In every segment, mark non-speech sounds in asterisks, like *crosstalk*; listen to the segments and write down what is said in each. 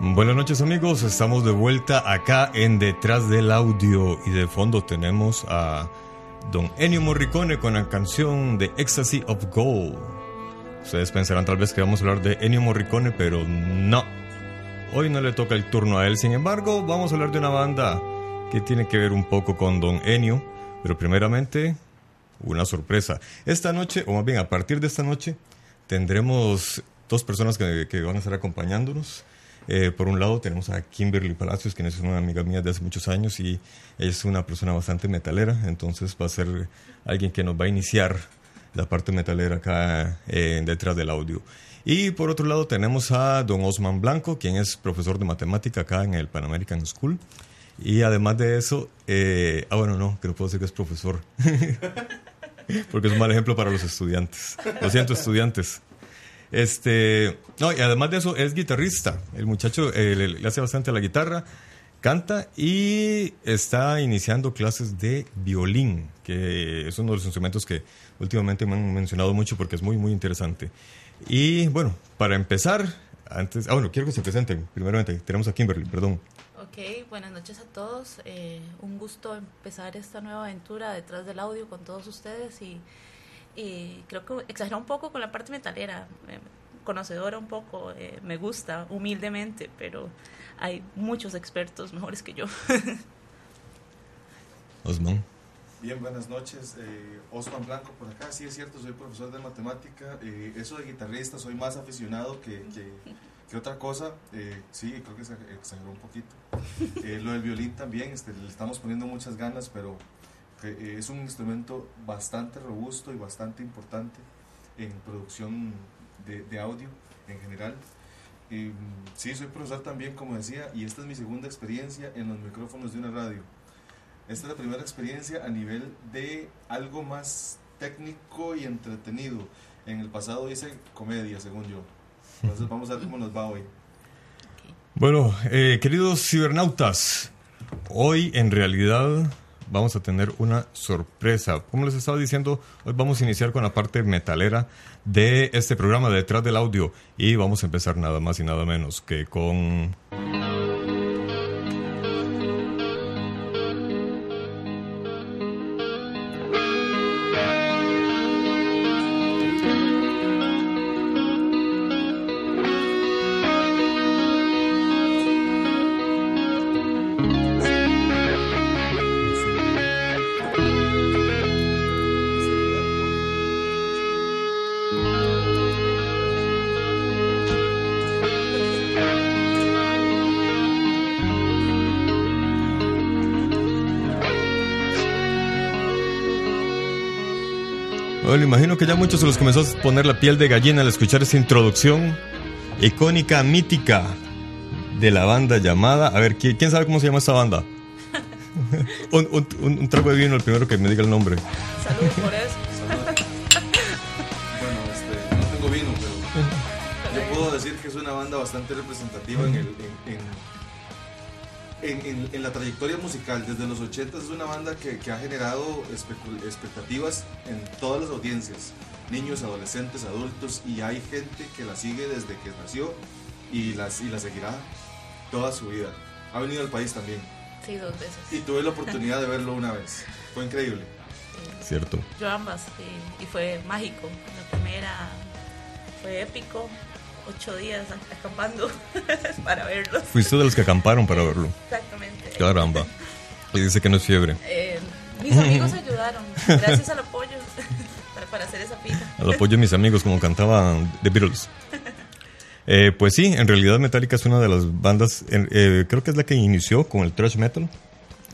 Buenas noches amigos, estamos de vuelta acá en Detrás del Audio y de fondo tenemos a Don Ennio Morricone con la canción de Ecstasy of Gold. Ustedes pensarán tal vez que vamos a hablar de Ennio Morricone, pero no. Hoy no le toca el turno a él, sin embargo, vamos a hablar de una banda que tiene que ver un poco con Don Ennio, pero primeramente una sorpresa. Esta noche, o más bien a partir de esta noche, tendremos dos personas que, que van a estar acompañándonos. Eh, por un lado tenemos a Kimberly Palacios, quien es una amiga mía de hace muchos años y ella es una persona bastante metalera, entonces va a ser alguien que nos va a iniciar la parte metalera acá eh, detrás del audio. Y por otro lado tenemos a don Osman Blanco, quien es profesor de matemática acá en el Pan American School. Y además de eso, eh, ah bueno, no, que no puedo decir que es profesor, *laughs* porque es un mal ejemplo para los estudiantes. Lo siento, estudiantes. Este, no, y además de eso es guitarrista. El muchacho eh, le, hace bastante a la guitarra, canta y está iniciando clases de violín, que es uno de los instrumentos que últimamente me han mencionado mucho porque es muy, muy interesante. Y bueno, para empezar, antes, ah, bueno, quiero que se presenten. Primeramente, tenemos a Kimberly, perdón. Ok, buenas noches a todos. Eh, un gusto empezar esta nueva aventura detrás del audio con todos ustedes y y creo que exagera un poco con la parte metalera, eh, conocedora un poco, eh, me gusta humildemente, pero hay muchos expertos mejores que yo. *laughs* Osman. Bien, buenas noches. Eh, Osman Blanco por acá. Sí, es cierto, soy profesor de matemática. Eh, eso de guitarrista, soy más aficionado que, que, que otra cosa. Eh, sí, creo que se exageró un poquito. *laughs* Eh, lo del violín también, este, le estamos poniendo muchas ganas, pero eh, es un instrumento bastante robusto y bastante importante en producción de, de audio en general. Eh, sí, soy profesor también, como decía, y esta es mi segunda experiencia en los micrófonos de una radio. Esta es la primera experiencia a nivel de algo más técnico y entretenido. En el pasado hice comedia, según yo. Entonces *laughs* vamos a ver cómo nos va hoy. Bueno, eh, queridos cibernautas, hoy en realidad vamos a tener una sorpresa. Como les estaba diciendo, hoy vamos a iniciar con la parte metalera de este programa de Detrás del Audio y vamos a empezar nada más y nada menos que con... que ya muchos se los comenzó a poner la piel de gallina al escuchar esta introducción icónica, mítica de la banda llamada. A ver, ¿quién, quién sabe cómo se llama esta banda? *laughs* un, un, un, un trago de vino, el primero que me diga el nombre. Salud por eso. Bueno, este, no tengo vino, pero yo puedo decir que es una banda bastante representativa en, el, en, en- en- en- en la trayectoria musical. Desde los 80 es una banda que, que ha generado expectativas en todas las audiencias, niños, adolescentes, adultos, y hay gente que la sigue desde que nació y, las, y la seguirá toda su vida. Ha venido al país también Sí, dos veces. y tuve la oportunidad de verlo una vez. Fue increíble. Cierto. Yo ambas, sí, y fue mágico. La primera fue épico, ocho días acampando *laughs* para verlos. Fuiste de los que acamparon para verlo. Exactamente. Caramba. Y dice que no es fiebre. Eh, mis amigos ayudaron, gracias al apoyo, *laughs* para, hacer esa fila. Al apoyo de mis amigos, como cantaban The Beatles. *laughs* Eh, pues sí, en realidad Metallica es una de las bandas, eh, creo que es la que inició con el thrash metal,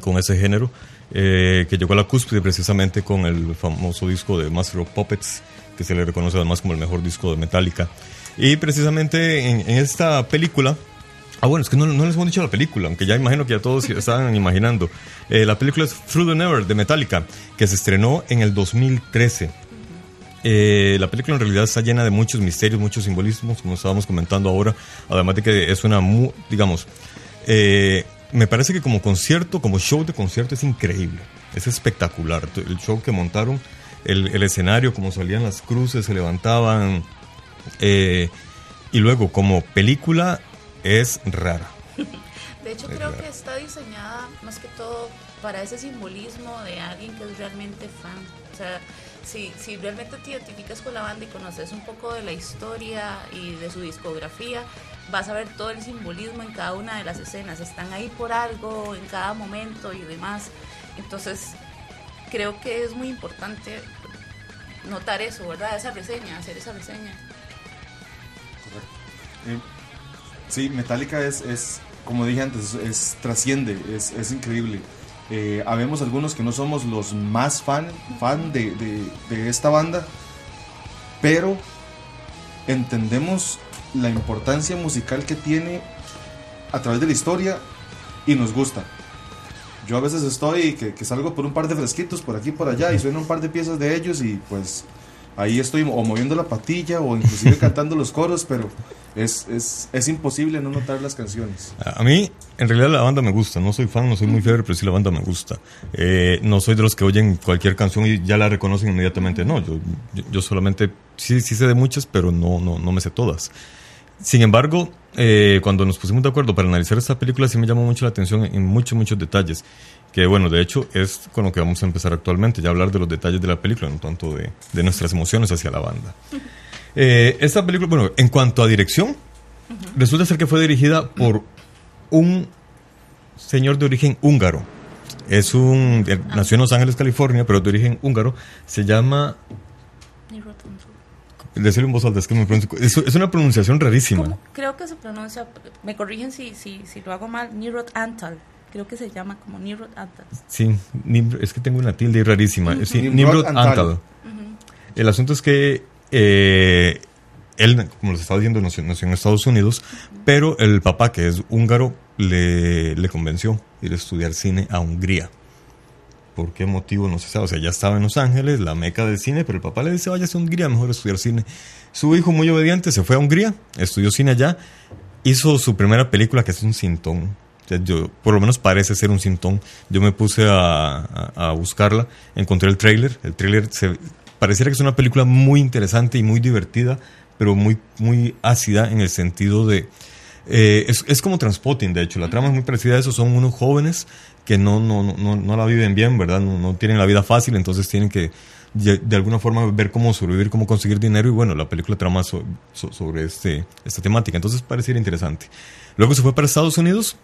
con ese género, eh, que llegó a la cúspide precisamente con el famoso disco de Master of Puppets, que se le reconoce además como el mejor disco de Metallica. Y precisamente en, en esta película, ah bueno, es que no, no les hemos dicho la película, aunque ya imagino que ya todos *laughs* estaban imaginando. Eh, la película es Through the Never de Metallica, que se estrenó en el 2013. Eh, la película en realidad está llena de muchos misterios, muchos simbolismos, como estábamos comentando ahora, además de que es una, mu- digamos, eh, me parece que como concierto, como show de concierto es increíble, es espectacular. El show que montaron, el, el escenario, como salían las cruces, se levantaban, eh, y luego como película es rara. De hecho, *laughs* Es creo que está diseñada más que todo para ese simbolismo de alguien que es realmente fan. O sea, si, si realmente te identificas con la banda y conoces un poco de la historia y de su discografía, vas a ver todo el simbolismo en cada una de las escenas. Están ahí por algo, en cada momento y demás. Entonces, creo que es muy importante notar eso, ¿verdad? Esa reseña, hacer esa reseña. Eh, Sí, Metallica es, es como dije antes, es, es- trasciende, es, es increíble. Eh, habemos algunos que no somos los más fan, fan de, de- de esta banda, pero entendemos la importancia musical que tiene a través de la historia y nos gusta. Yo a veces estoy que, que salgo por un par de fresquitos por aquí y por allá y suena un par de piezas de ellos y pues ahí estoy o moviendo la patilla o inclusive *laughs* cantando los coros, pero es, es, es imposible no notar las canciones. A mí, en realidad, la banda me gusta. No soy fan, no soy muy fiebre, pero sí la banda me gusta. Eh, no soy de los que oyen cualquier canción y ya la reconocen inmediatamente. No, yo, yo, yo solamente, sí, sí sé de muchas, pero no, no, no me sé todas. Sin embargo, eh, cuando nos pusimos de acuerdo para analizar esta película, sí me llamó mucho la atención en muchos, muchos detalles. Que bueno, de hecho, es con lo que vamos a empezar actualmente, ya hablar de los detalles de la película, no tanto de, de nuestras emociones hacia la banda. *laughs* Eh, esta película, bueno, en cuanto a dirección, resulta ser que fue dirigida por un señor de origen húngaro. Es un. eh, Nació en Los Ángeles, California, pero de origen húngaro. Se llama. Decirlo en voz alta, es que me pronuncio- Es, es una pronunciación rarísima. ¿Cómo? Creo que se pronuncia, me corrigen si, si, si lo hago mal, Nirot Antal. Creo que se llama como Nirot Antal. Sí, es que tengo una tilde rarísima. Sí, Nimrod Nimrod Antal. Antal. El asunto es que eh, él, como les estaba diciendo, nació, en Estados Unidos, pero el papá, que es húngaro, le, convenció ir a estudiar cine a Hungría. ¿Por qué motivo? No se sabe. O sea, ya estaba en Los Ángeles, la meca del cine, pero el papá le dice, vaya a Hungría, mejor estudiar cine. Su hijo, muy obediente, se fue a Hungría, estudió cine allá, hizo su primera película, que es un cintón. O sea, yo, por lo menos parece ser un cintón. Yo me puse a, a- a buscarla, encontré el tráiler. El tráiler se pareciera que es una película muy interesante y muy divertida, pero muy, muy ácida en el sentido de... eh, es, es como Transpotting, de hecho. La trama es muy parecida a eso. Son unos jóvenes que no, no, no, no, la viven bien, ¿verdad? No, no tienen la vida fácil, entonces tienen que de alguna forma ver cómo sobrevivir, cómo conseguir dinero. Y bueno, la película trama so- so- sobre este, esta temática. Entonces pareciera interesante. Luego se fue para Estados Unidos.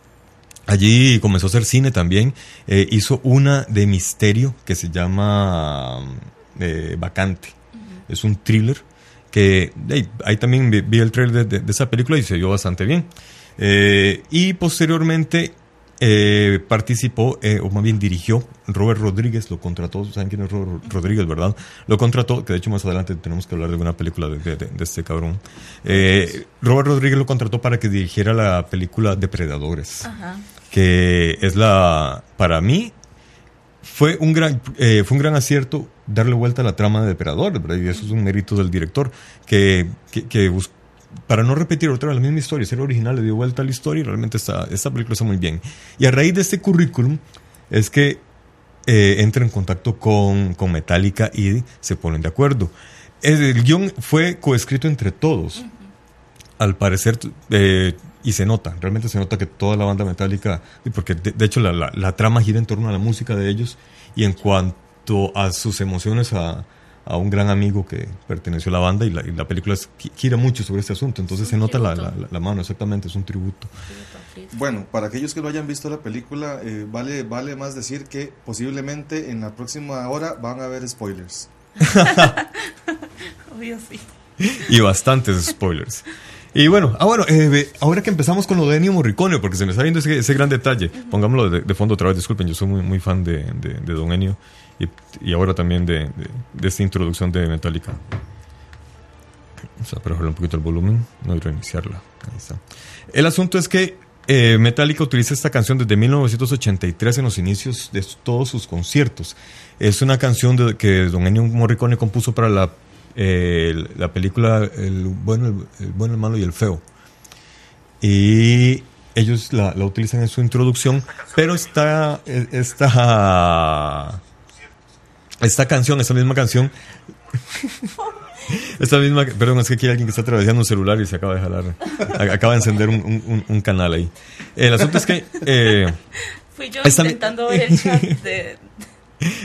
Allí comenzó a hacer cine también. Eh, hizo una de misterio que se llama eh, Vacante. Es un thriller que hey, ahí también vi, vi el trailer de, de- de esa película y se vio bastante bien. Eh, y posteriormente eh, participó, eh, o más bien dirigió, Robert Rodríguez lo contrató, ¿saben quién es Robert Rodríguez, verdad? Lo contrató, que de hecho más adelante tenemos que hablar de una película de, de- de este cabrón. Eh, Robert Rodríguez lo contrató para que dirigiera la película Depredadores, Ajá. que es la, para mí, fue un gran eh, fue un gran acierto darle vuelta a la trama de Depredadores, ¿verdad? Y eso es un mérito del director, que, que, para no repetir otra vez la misma historia, ser original, le dio vuelta a la historia y realmente está, esta película está muy bien. Y a raíz de este currículum es que eh, entra en contacto con, con Metallica y se ponen de acuerdo. El, el guion fue coescrito entre todos. Al parecer, eh, y se nota, realmente se nota que toda la banda metálica, porque de, de hecho la, la- la trama gira en torno a la música de ellos y en cuanto a sus emociones a, a un gran amigo que perteneció a la banda y la, y la película es- gira mucho sobre este asunto, entonces Es se nota la, tributo. la- la mano, exactamente, es un tributo. Bueno, para aquellos que no hayan visto la película, eh, vale, vale más decir que posiblemente en la próxima hora van a haber spoilers. *laughs* Obvio, sí. y bastantes spoilers. *laughs* Y bueno, ah, bueno eh, ahora que empezamos con lo de Ennio Morricone, porque se me está viendo ese, ese gran detalle, pongámoslo de, de fondo otra vez, disculpen, yo soy muy, muy fan de, de, de Don Ennio y, y ahora también de, esta introducción de Metallica. Vamos a bajarle un poquito el volumen, no y reiniciarla. Ahí está. El asunto es que eh, Metallica utiliza esta canción desde 1983 en los inicios de todos sus conciertos. Es una canción que Don Ennio Morricone compuso para la, eh, la película el bueno, el, el bueno, el malo y el feo. Y ellos la, la utilizan en su introducción, pero esta, eh, esta, esta canción, esta misma canción, *laughs* esta misma, perdón, es que aquí hay alguien que está atravesando un celular y se acaba de jalar, acaba de encender un, un- un- un canal ahí. El asunto es que eh, Fui yo Esta mi- intentando ver el chat de...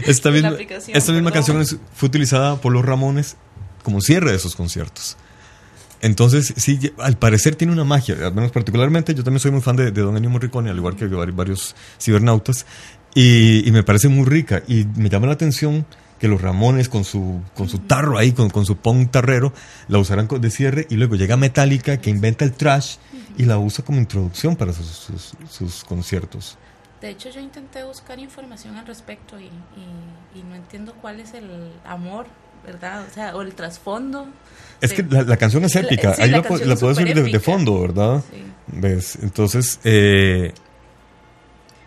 esta misma, aplicación, esta misma canción fue utilizada por los Ramones como cierre de esos conciertos. Entonces, sí, al parecer tiene una magia. Al menos particularmente, yo también soy muy fan de, de Don Ennio Morricone, al igual que vari- varios cibernautas. Y, y me parece muy rica. Y me llama la atención que los Ramones con su, con su tarro ahí, con, con su punk tarrero, la usarán de cierre. Y luego llega Metallica, que inventa el trash y la usa como introducción para sus, sus- sus conciertos. De hecho, yo intenté buscar información al respecto y, y, y no entiendo cuál es el amor, ¿verdad? O sea, o el trasfondo. Es de- que la, la canción es La- épica, sí, ahí la la, puedes oír de, fondo, ¿verdad? Sí. ¿Ves? Entonces, eh,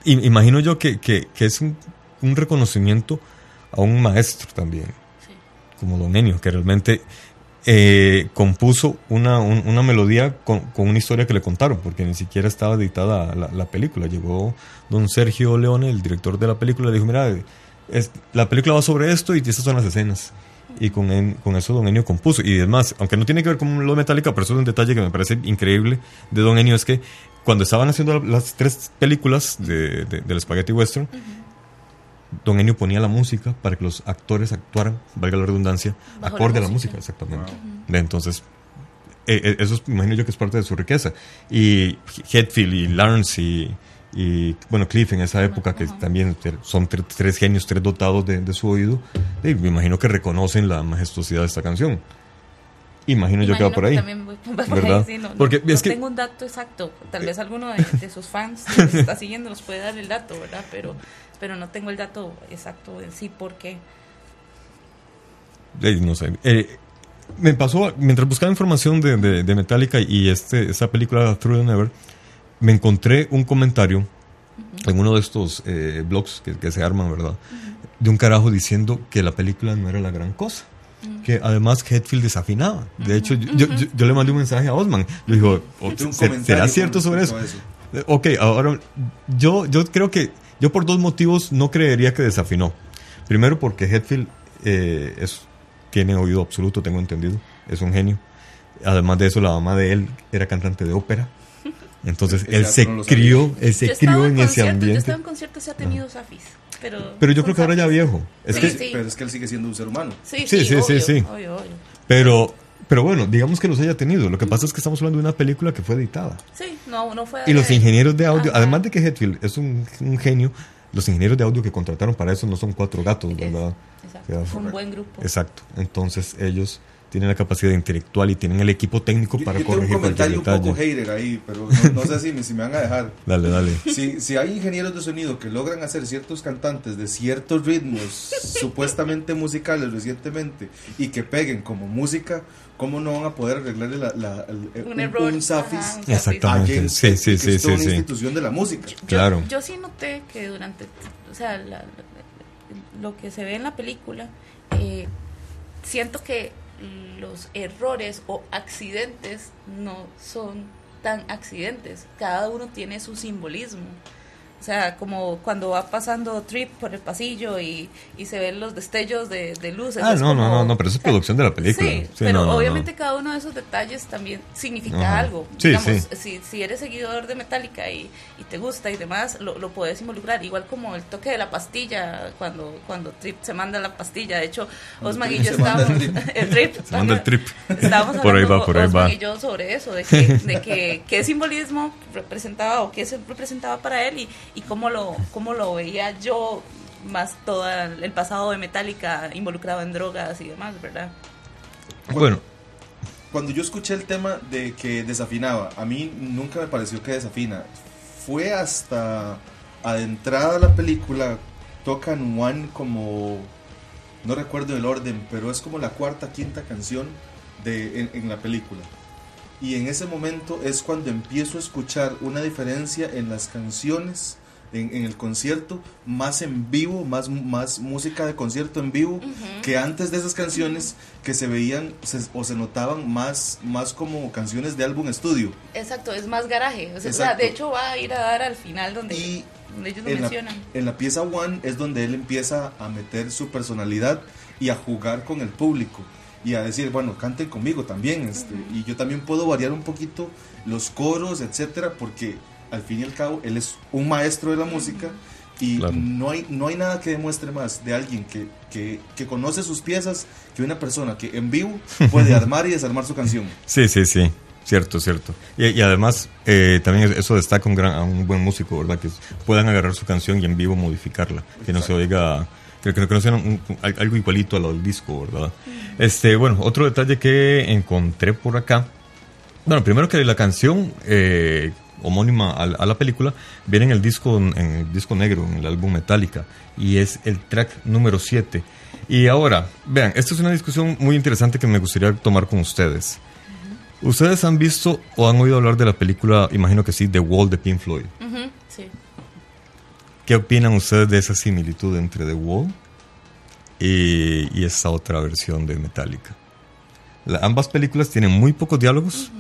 im- imagino yo que, que- que es un, un reconocimiento a un maestro también, Sí. como Don Ennio, que realmente eh, compuso una, un- una melodía con, con una historia que le contaron, porque ni siquiera estaba editada la, la película. Llegó don Sergio Leone, el director de la película, le dijo, mira, es- la película va sobre esto y estas son las escenas. Y con, en- con eso Don Ennio compuso. Y es más, aunque no tiene que ver con lo Metallica, pero eso es un detalle que me parece increíble de Don Ennio, es que cuando estaban haciendo las tres películas de, de- del Spaghetti Western, Don Ennio ponía la música para que los actores actuaran, valga la redundancia, Bajo la acorde a la música. exactamente. Entonces, eh, eh, eso es- imagino yo que es parte de su riqueza. Y Hetfield y Lawrence y, y, bueno, Cliff en esa época, que también son tre- tres genios, tres dotados de, de su oído, eh, me imagino que reconocen la majestuosidad de esta canción. Imagino, yo que va Imagino por ahí. también voy por ahí, *laughs* ¿Verdad? sí, no, no- Porque no es que- tengo un dato exacto. Tal vez alguno de, de sus fans que nos está siguiendo nos puede dar el dato, ¿verdad? Pero, pero no tengo el dato exacto en sí por qué. Eh, no sé. Eh, me pasó, mientras buscaba información de, de- de Metallica y este, esta película the Never, me encontré un comentario en uno de estos eh, blogs que, que se arman, ¿verdad? De un carajo diciendo que la película no era la gran cosa. Que además Hetfield desafinaba. De hecho, yo, yo- yo- yo le mandé un mensaje a Osman. Le digo, "O- Hice un ¿se- comentario ¿será cierto sobre eso? Eh, Ok, ahora yo, yo creo que yo por dos motivos no creería que desafinó. Primero porque Hetfield eh, es, tiene oído absoluto, tengo entendido, es un genio. Además de eso, la mamá de él era cantante de ópera. Entonces Ese él se crió, él se crió en ese conciertos, Yo ambiente. estado en conciertos y ha tenido Safis. Pero, Pero yo creo que ahora ya viejo. Es Sí, que, sí. Pero es que él sigue siendo un ser humano. Sí, Sí, sí, sí, sí, obvio, sí. obvio, obvio. pero, pero bueno, digamos que los haya tenido. Lo que pasa es que estamos hablando de una película que fue editada. Sí, no, no fue. Y los ingenieros de audio, Ajá. además de que Hetfield es un, un genio, los ingenieros de audio que contrataron para eso no son cuatro gatos, Es- ¿verdad? Exacto, fue un buen grupo. Exacto. Entonces ellos tienen la capacidad intelectual y tienen el equipo técnico Yo, para yo tengo un corregir cualquier comentario un poco detalle. hater ahí, pero no, no sé si me, si me van a dejar. *laughs* Dale, dale. Si, si hay ingenieros de sonido que logran hacer ciertos cantantes de ciertos ritmos *laughs* supuestamente musicales recientemente y que peguen como música, ¿cómo no van a poder arreglarle la, la- el- Un un, error. un zafis Ajá, un a Exactamente. Sí, sí, que sí, es sí, una sí. institución de la música? Yo- Claro. Yo, sí noté que durante, o sea, la- la- lo que se ve en la película, eh, siento que los errores o accidentes no son tan accidentes. Cada uno tiene su simbolismo. O sea, como cuando va pasando Trip por el pasillo y, y se ven los destellos de, de luces. Ah, no, no, como- no, no, pero eso es producción de la película. Sí, Sí, pero no, no, no. obviamente cada uno de esos detalles también significa Ajá. algo. Sí, Digamos, sí. Si, si eres seguidor de Metallica y, y te gusta y demás, lo, lo puedes involucrar. Igual como el toque de la pastilla, cuando, cuando Trip se manda la pastilla. De hecho, Osman y yo estábamos... *laughs* el trip. Se manda el trip. Estábamos Por ahí va, por ahí Osman va. y yo sobre eso, de que, de que *laughs* qué simbolismo representaba o qué se representaba para él y, y cómo, lo, cómo lo veía yo más todo el pasado de Metallica involucrado en drogas y demás, ¿verdad? Bueno, Cuando yo escuché el tema de que desafinaba, a mí nunca me pareció que desafina. Fue hasta adentrada la película, tocan One como, no recuerdo el orden, pero es como la cuarta, quinta canción de, en, en la película. Y en ese momento es cuando empiezo a escuchar una diferencia en las canciones, en, en el concierto, más en vivo, más, más música de concierto en vivo, que antes de esas canciones que se veían se- o se notaban más, más como canciones de álbum estudio. Exacto, es más garaje. O sea, Exacto. de hecho va a ir a dar al final donde, Y donde ellos lo en la, mencionan. en la pieza One es donde él empieza a meter su personalidad y a jugar con el público y a decir, bueno, canten conmigo también. Este, Y yo también puedo variar un poquito los coros, etcétera, porque al fin y al cabo él es un maestro de la música y Claro. no, hay, no hay nada que demuestre más de alguien que, que, que conoce sus piezas que una persona que en vivo puede *laughs* armar y desarmar su canción. sí, sí, sí. Cierto, cierto. Y, y además, eh, también eso destaca un gran, a un buen músico, ¿verdad? Que puedan agarrar su canción y en vivo modificarla. Que no se oiga, que, que no, que no sea un- un- algo igualito a lo del disco, ¿verdad? Este, bueno, otro detalle que encontré por acá. Bueno, primero que la canción eh, homónima a, la- a la película viene en el disco en el disco negro, en el álbum Metallica, y es el track número 7. Y ahora, vean, esta es una discusión muy interesante que me gustaría tomar con ustedes. ¿Ustedes han visto o han oído hablar de la película, imagino que sí, The Wall de Pink Floyd? Sí. ¿Qué opinan ustedes de esa similitud entre The Wall y, y esta otra versión de Metallica? La- ambas películas tienen muy pocos diálogos.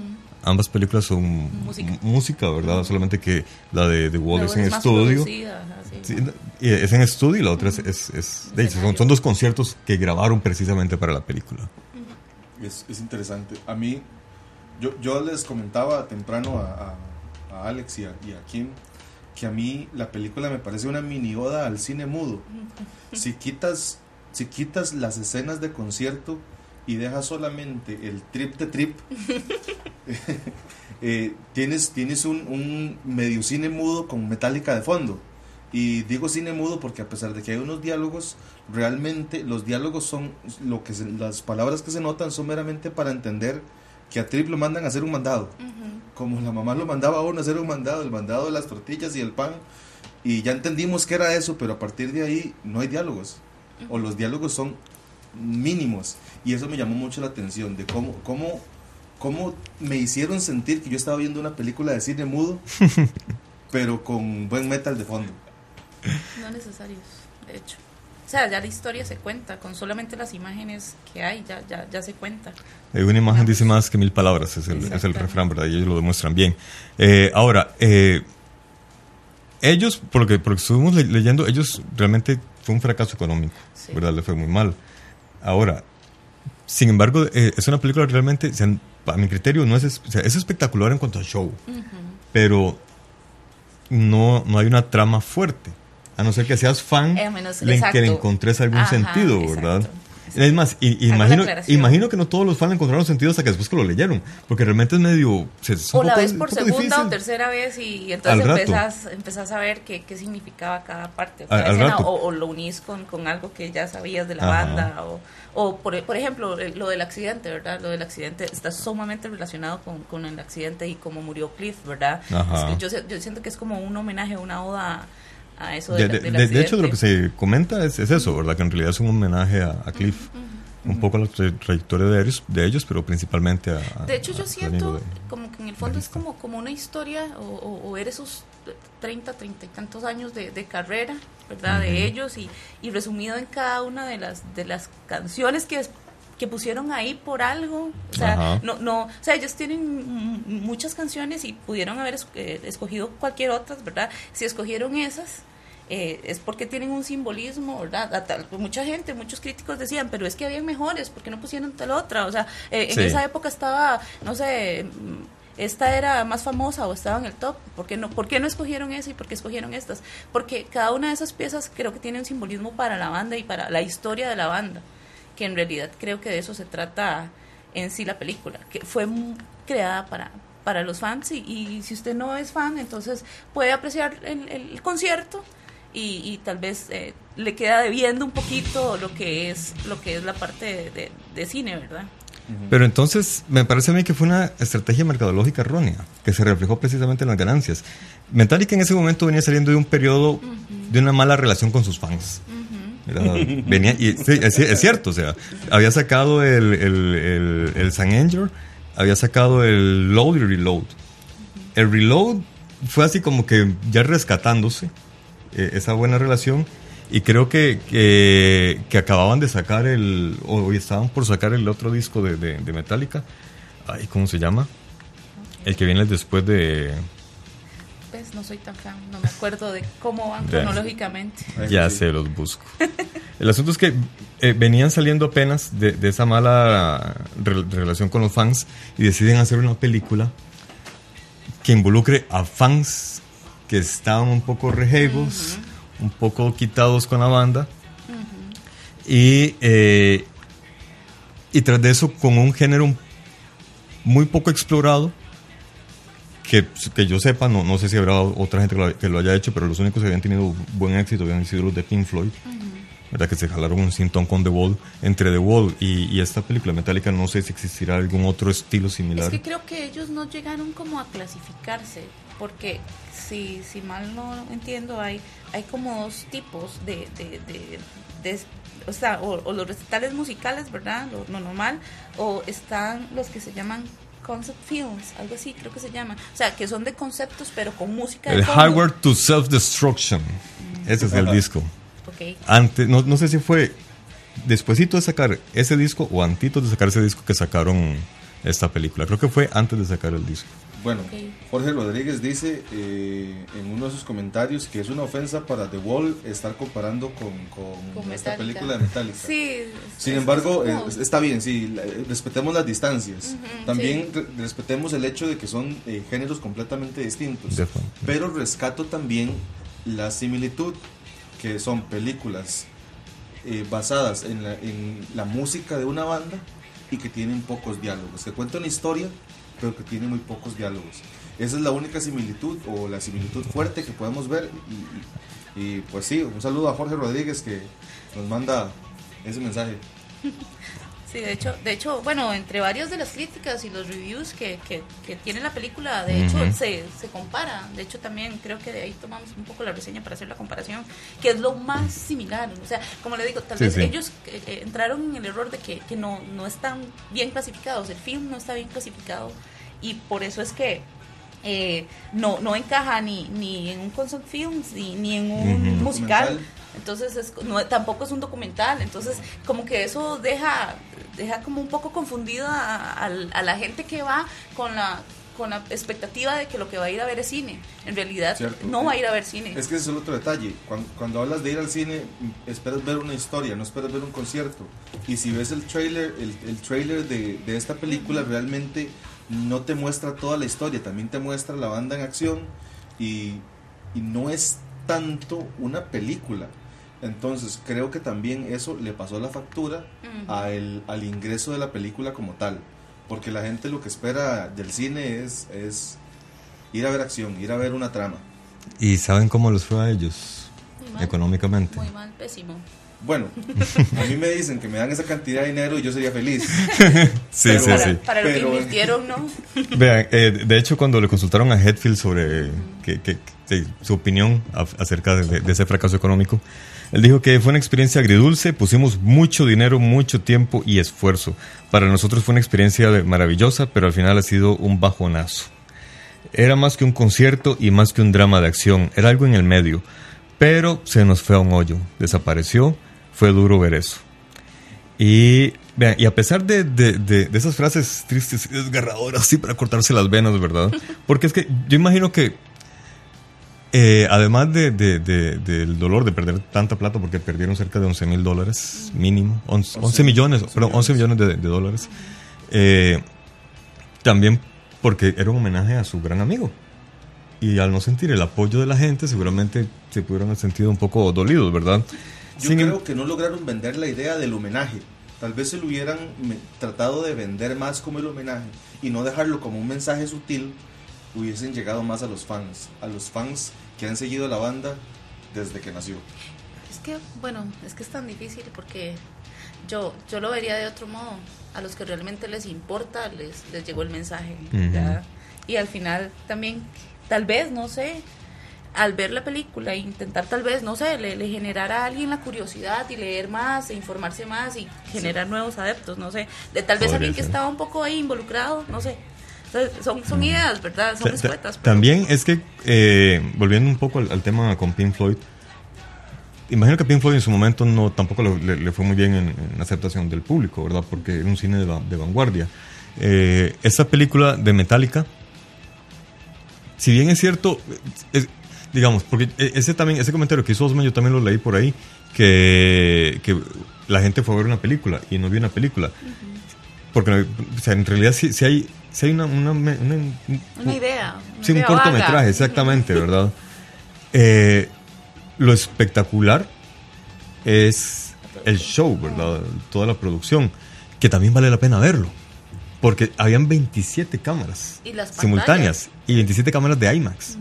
Ambas películas son Música. música, ¿verdad? Solamente que la de The Wall es en más estudio. ajá, sí. Es en estudio y la otra es... es- es- son, son dos conciertos que grabaron precisamente para la película. Es, es interesante. A mí, yo, yo les comentaba temprano a, a- a Alex y a, y a Kim que a mí la película me parece una mini oda al cine mudo. Si quitas, si quitas las escenas de concierto y dejas solamente el trip de trip, *laughs* eh, tienes, tienes un, un medio cine mudo con metálica de fondo. Y digo cine mudo porque a pesar de que hay unos diálogos, realmente los diálogos son lo que se- las palabras que se notan son meramente para entender que a Trip lo mandan a hacer un mandado. Como la mamá lo mandaba a uno a hacer un mandado, el mandado de las tortillas y el pan. Y ya entendimos que era eso, pero a partir de ahí no hay diálogos. O los diálogos son mínimos. Y eso me llamó mucho la atención, de cómo, cómo, cómo me hicieron sentir que yo estaba viendo una película de cine mudo, *laughs* pero con buen metal de fondo. No necesarios, de hecho. O sea, ya la historia se cuenta, con solamente las imágenes que hay, ya, ya, ya se cuenta. Eh, una imagen dice más que mil palabras, es el, es el refrán, ¿verdad? Y ellos lo demuestran bien. Eh, ahora, eh, ellos, por lo que, por lo que estuvimos le- leyendo, ellos realmente fue un fracaso económico, Sí. ¿verdad? Le fue muy mal. Ahora, sin embargo, eh, es una película realmente, a mi criterio, no es, es- o sea, es espectacular en cuanto a show, pero no, no hay una trama fuerte. A no ser que seas fan, Eh, menos- le- que le encontres algún Ajá, sentido, exacto. Es más, y, imagino, imagino que no todos los fans encontraron sentido hasta que después que lo leyeron, porque realmente es medio... o la ves por segunda o tercera vez y, entonces empezás, empezás, a ver qué, qué significaba cada parte, o, lo unís con, con, algo que ya sabías de la banda, o, o por, por, ejemplo, lo del accidente, ¿verdad? Lo del accidente está sumamente relacionado con, con el accidente y cómo murió Cliff, ¿verdad? yo, yo siento que es como un homenaje, una oda eso de, de, hecho, de lo que se comenta es, es, eso, ¿verdad? Que en realidad es un homenaje a, Cliff. Un poco a la trayectoria de ellos, de ellos, pero principalmente a... De hecho, yo siento como que en el fondo es como, como una historia, o, o, eres esos 30, 30 y tantos años de, de carrera, ¿verdad? De ellos, y, y resumido en cada una de las, de las canciones que que pusieron ahí por algo. O sea, no, no, o sea, ellos tienen muchas canciones y pudieron haber eh, escogido cualquier otra, ¿verdad? Si escogieron esas, eh, es porque tienen un simbolismo, ¿verdad? mucha gente, muchos críticos decían, pero es que habían mejores, ¿por qué no pusieron tal otra? O sea, eh, en esa época estaba, no sé, mm, esta era más famosa o estaba en el top, ¿por qué no, por qué no escogieron esa y por qué escogieron estas? Porque cada una de esas piezas creo que tiene un simbolismo para la banda y para la historia de la banda que en realidad creo que de eso se trata en sí la película, que fue creada para, para los fans y, si usted no es fan, entonces puede apreciar el, concierto y, tal vez eh, le queda debiendo un poquito lo que es lo que es la parte de, cine, ¿verdad? Pero entonces me parece a mí que fue una estrategia mercadológica errónea, que se reflejó precisamente en las ganancias. Metallica en ese momento venía saliendo de un periodo de una mala relación con sus fans. Es, cierto, o sea, había sacado el, el, el, San Anger, había sacado el Load y Reload. El Reload fue así como que ya rescatándose eh, esa buena relación y creo que, que, acababan de sacar el, o estaban por sacar el otro disco de, de, de Metallica. Ay, ¿cómo se llama? El que viene después de no soy tan fan, no me acuerdo de cómo van cronológicamente. Ya se los busco. *laughs* El asunto es que eh, venían saliendo apenas de, esa mala relación con los fans y deciden hacer una película que involucre a fans que estaban un poco rejegos, un poco quitados con la banda. Y, eh, y tras de eso, con un género muy poco explorado, que, que yo sepa, no, no sé si habrá otra gente que lo, haya hecho, pero los únicos que habían tenido buen éxito habían sido los de Pink Floyd. ¿verdad? Que se jalaron un cintón con The Wall. Entre The Wall y, y, esta película metálica, no sé si existirá algún otro estilo similar. Es que creo que ellos no llegaron como a clasificarse, porque si, si mal no entiendo, hay, hay como dos tipos de, de, de, o sea, o, los recitales musicales, ¿verdad? Lo, lo, normal, o están los que se llaman concept films, algo así creo que se llama. O sea, que son de conceptos pero con música. El Hardware to Self-Destruction. Ese es el disco. Antes, no, no sé si fue despuesito de sacar ese disco o antitos de sacar ese disco que sacaron esta película. Creo que fue antes de sacar el disco. Bueno, Jorge Rodríguez dice eh, en uno de sus comentarios que es una ofensa para The Wall estar comparando con, con, esta película de Metallica. Sí, Sin embargo, está bien, sí, respetemos las distancias. también respetemos el hecho de que son eh, géneros completamente distintos. Pero rescato también la similitud, que son películas eh, basadas en la, en la música de una banda y que tienen pocos diálogos, que cuentan una historia pero que tiene muy pocos diálogos. Esa es la única similitud o la similitud fuerte que podemos ver. Y, pues sí, un saludo a Jorge Rodríguez que nos manda ese mensaje. *laughs* Sí, de hecho, de hecho, bueno, entre varias de las críticas y los reviews que, que, tiene la película, de hecho, se, se compara. De hecho, también creo que de ahí tomamos un poco la reseña para hacer la comparación, que es lo más similar. O sea, como le digo, tal vez ellos eh, eh, entraron en el error de que, que no, no están bien clasificados. El film no está bien clasificado y por eso es que eh, no, no encaja ni, ni en un concert film ni, ni en un musical. Entonces es, no, tampoco es un documental. Entonces como que eso deja, deja como un poco confundida a, a, la gente que va con la con la expectativa de que lo que va a ir a ver es cine. En realidad no va a ir a ver cine. Es que ese es el otro detalle. Cuando, cuando, hablas de ir al cine, esperas ver una historia, no esperas ver un concierto. Y si ves el trailer, el, el trailer de, de esta película, realmente no te muestra toda la historia, también te muestra la banda en acción y, no es tanto una película. Entonces, creo que también eso le pasó la factura Ujú. a el- al ingreso de la película como tal. Porque la gente lo que espera del cine es, es ir a ver acción, ir a ver una trama. ¿Y saben cómo les fue a ellos mal. económicamente? Muy mal, pésimo. Bueno, a mí me dicen que me dan esa cantidad de dinero y yo sería feliz. *laughs* Sí, Pero sí, para, sí. para lo que Pero- invirtieron, ¿no? Vean, eh, de hecho, cuando le consultaron a Hetfield sobre que, que- que- su opinión acerca de, de ese fracaso económico, él dijo que fue una experiencia agridulce, pusimos mucho dinero, mucho tiempo y esfuerzo. Para nosotros fue una experiencia maravillosa, pero al final ha sido un bajonazo. Era más que un concierto y más que un drama de acción, era algo en el medio, pero se nos fue a un hoyo, desapareció, fue duro ver eso. Y, vean, y a pesar de, de- de- de esas frases tristes y desgarradoras, sí, para cortarse las venas, ¿verdad? *laughs* Porque es que yo imagino que, eh, además de, de- de- del dolor de perder tanta plata, porque perdieron cerca de 11 mil dólares mínimo, 11, 11 millones, 11 perdón, 11 millones de, dólares, eh, también porque era un homenaje a su gran amigo. Y al no sentir el apoyo de la gente, seguramente se pudieron haber sentido un poco dolidos, ¿verdad? Yo Sin creo que no lograron vender la idea del homenaje. Tal vez se lo hubieran tratado de vender más como el homenaje y no dejarlo como un mensaje sutil, hubiesen llegado más a los fans, a los fans que han seguido la banda desde que nació. Es que, bueno, es que es tan difícil porque yo, yo lo vería de otro modo. A los que realmente les importa, les, les llegó el mensaje. Ujú. ¿ya? Y al final también, tal vez, no sé, al ver la película e intentar tal vez, no sé, le, le generar a alguien la curiosidad y leer más e informarse más y generar nuevos adeptos, no sé. De tal vez Podría alguien que ser. estaba un poco ahí involucrado, no sé. Son, son ideas, ¿verdad? Son Ta- ta- escuetas. pero- También es que, eh, volviendo un poco al, al tema con Pink Floyd, imagino que Pink Floyd en su momento no tampoco le, fue muy bien en, en aceptación del público, ¿verdad? Porque era un cine de, va- de vanguardia. Eh, esta película de Metallica, si bien es cierto, es- digamos, porque e- ese también ese comentario que hizo Osman yo también lo leí por ahí, que, que la gente fue a ver una película y no vio una película. Porque o sea, en realidad sí, sí hay, sí hay una, una- una- Una idea. Sí, un cortometraje, exactamente, ¿verdad? Eh, lo espectacular es el show, ¿verdad? Toda la producción, que también vale la pena verlo. Porque habían 27 cámaras Y simultáneas y 27 cámaras de IMAX.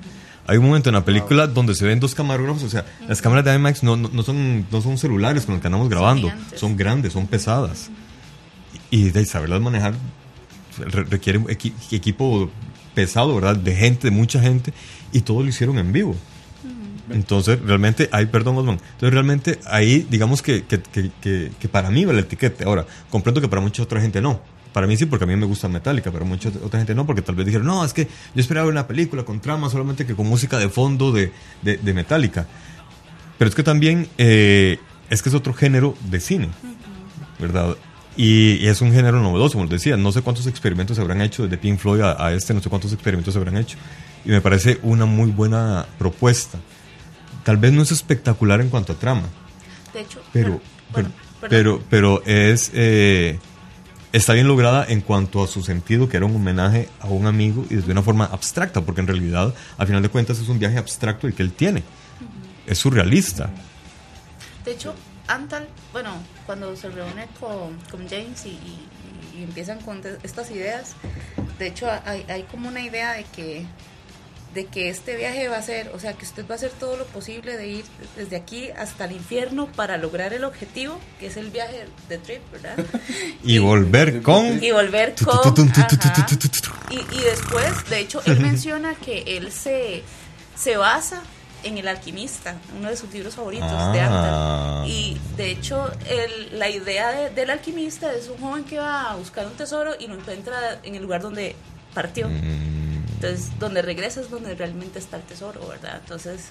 Hay un momento en la película donde se ven dos camarógrafos, o sea, las cámaras de IMAX no, no, no son, no son celulares con los que andamos grabando, son grandes, son pesadas. Y de saberlas manejar requiere un equi- equipo pesado, ¿verdad? De gente, de mucha gente, y todo lo hicieron en vivo. Entonces, realmente, ahí, perdón, Osman, entonces realmente ahí, digamos que, que, que, que- que para mí vale el etiquete. Ahora, comprendo que para mucha otra gente no. Para mí sí, porque a mí me gusta Metallica, pero mucha otra gente no, porque tal vez dijeron, no, es que yo esperaba una película con trama solamente que con música de fondo de, de, de Metallica. Pero es que también eh, es que es otro género de cine, ¿verdad? Y, es un género novedoso, como les decía. No sé cuántos experimentos se habrán hecho desde Pink Floyd a, a este, no sé cuántos experimentos se habrán hecho. Y me parece una muy buena propuesta. Tal vez no es espectacular en cuanto a trama, De hecho, pero, bueno, pero, perdón. pero, pero es eh, está bien lograda en cuanto a su sentido, que era un homenaje a un amigo y de una forma abstracta, porque en realidad, al final de cuentas, es un viaje abstracto el que él tiene. Es surrealista. De hecho, Antal, bueno, cuando se reúne con, con James y, y- y empiezan con estas ideas, de hecho hay, hay como una idea de que de que este viaje va a ser, o sea, que usted va a hacer todo lo posible de ir desde aquí hasta el infierno para lograr el objetivo, que es el viaje de Trip, ¿verdad? *laughs* Y volver con... y volver con y, y después de hecho él *laughs* menciona que él se se basa en el alquimista uno de sus libros favoritos de Ah. Antal y de hecho el- la idea de- del alquimista es un joven que va a buscar un tesoro y lo encuentra en el lugar donde partió Mm, entonces donde regresa es donde realmente está el tesoro verdad entonces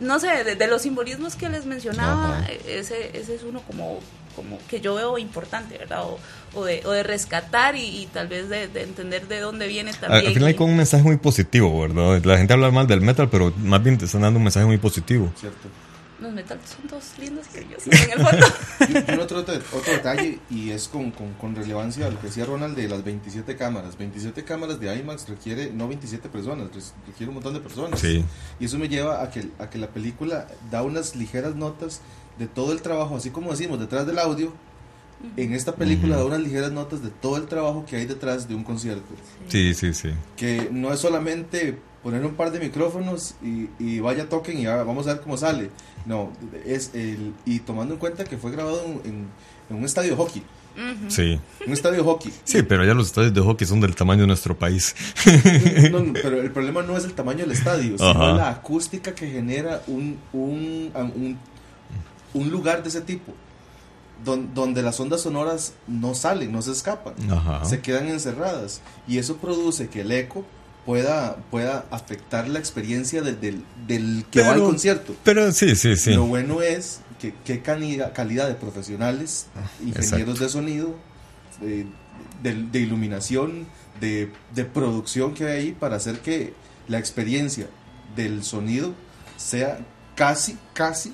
no sé de, de los simbolismos que les mencionaba Ajá. ese, ese es uno como como que yo veo importante verdad o, o de, o de rescatar y, y tal vez de, de entender de dónde viene Al, también al final hay con un mensaje muy positivo, ¿verdad? La gente habla mal del metal, pero más bien te están dando un mensaje muy positivo. ¿Cierto? Los metales son todos lindos y brillosos en el fondo. *laughs* Y, otro, otro detalle, y es con, con, con relevancia a lo que decía Ronald de las 27 cámaras. 27 cámaras de IMAX requiere no 27 personas, requiere un montón de personas. Sí. Y eso me lleva a que, a que la película da unas ligeras notas de todo el trabajo, así como decimos, detrás del audio. En esta película Ujú. da unas ligeras notas de todo el trabajo que hay detrás de un concierto. Sí, sí, sí. Que no es solamente poner un par de micrófonos y, y vaya toquen y vamos a ver cómo sale. No, es el. Y tomando en cuenta que fue grabado en, en- en un estadio de hockey. Sí. Un estadio de hockey. Sí, pero ya los estadios de hockey son del tamaño de nuestro país. *laughs* No, no, pero el problema no es el tamaño del estadio, sino Ajá. la acústica que genera un, un, un, un lugar de ese tipo, don- donde las ondas sonoras no salen, no se escapan, Ajá. se quedan encerradas. Y eso produce que el eco pueda, pueda afectar la experiencia del, del, del que va al Pero- concierto. Pero sí, sí, sí. Lo bueno es que qué calidad, de profesionales, ingenieros de sonido, de, de- de iluminación, de, de producción que hay ahí para hacer que la experiencia del sonido sea casi, casi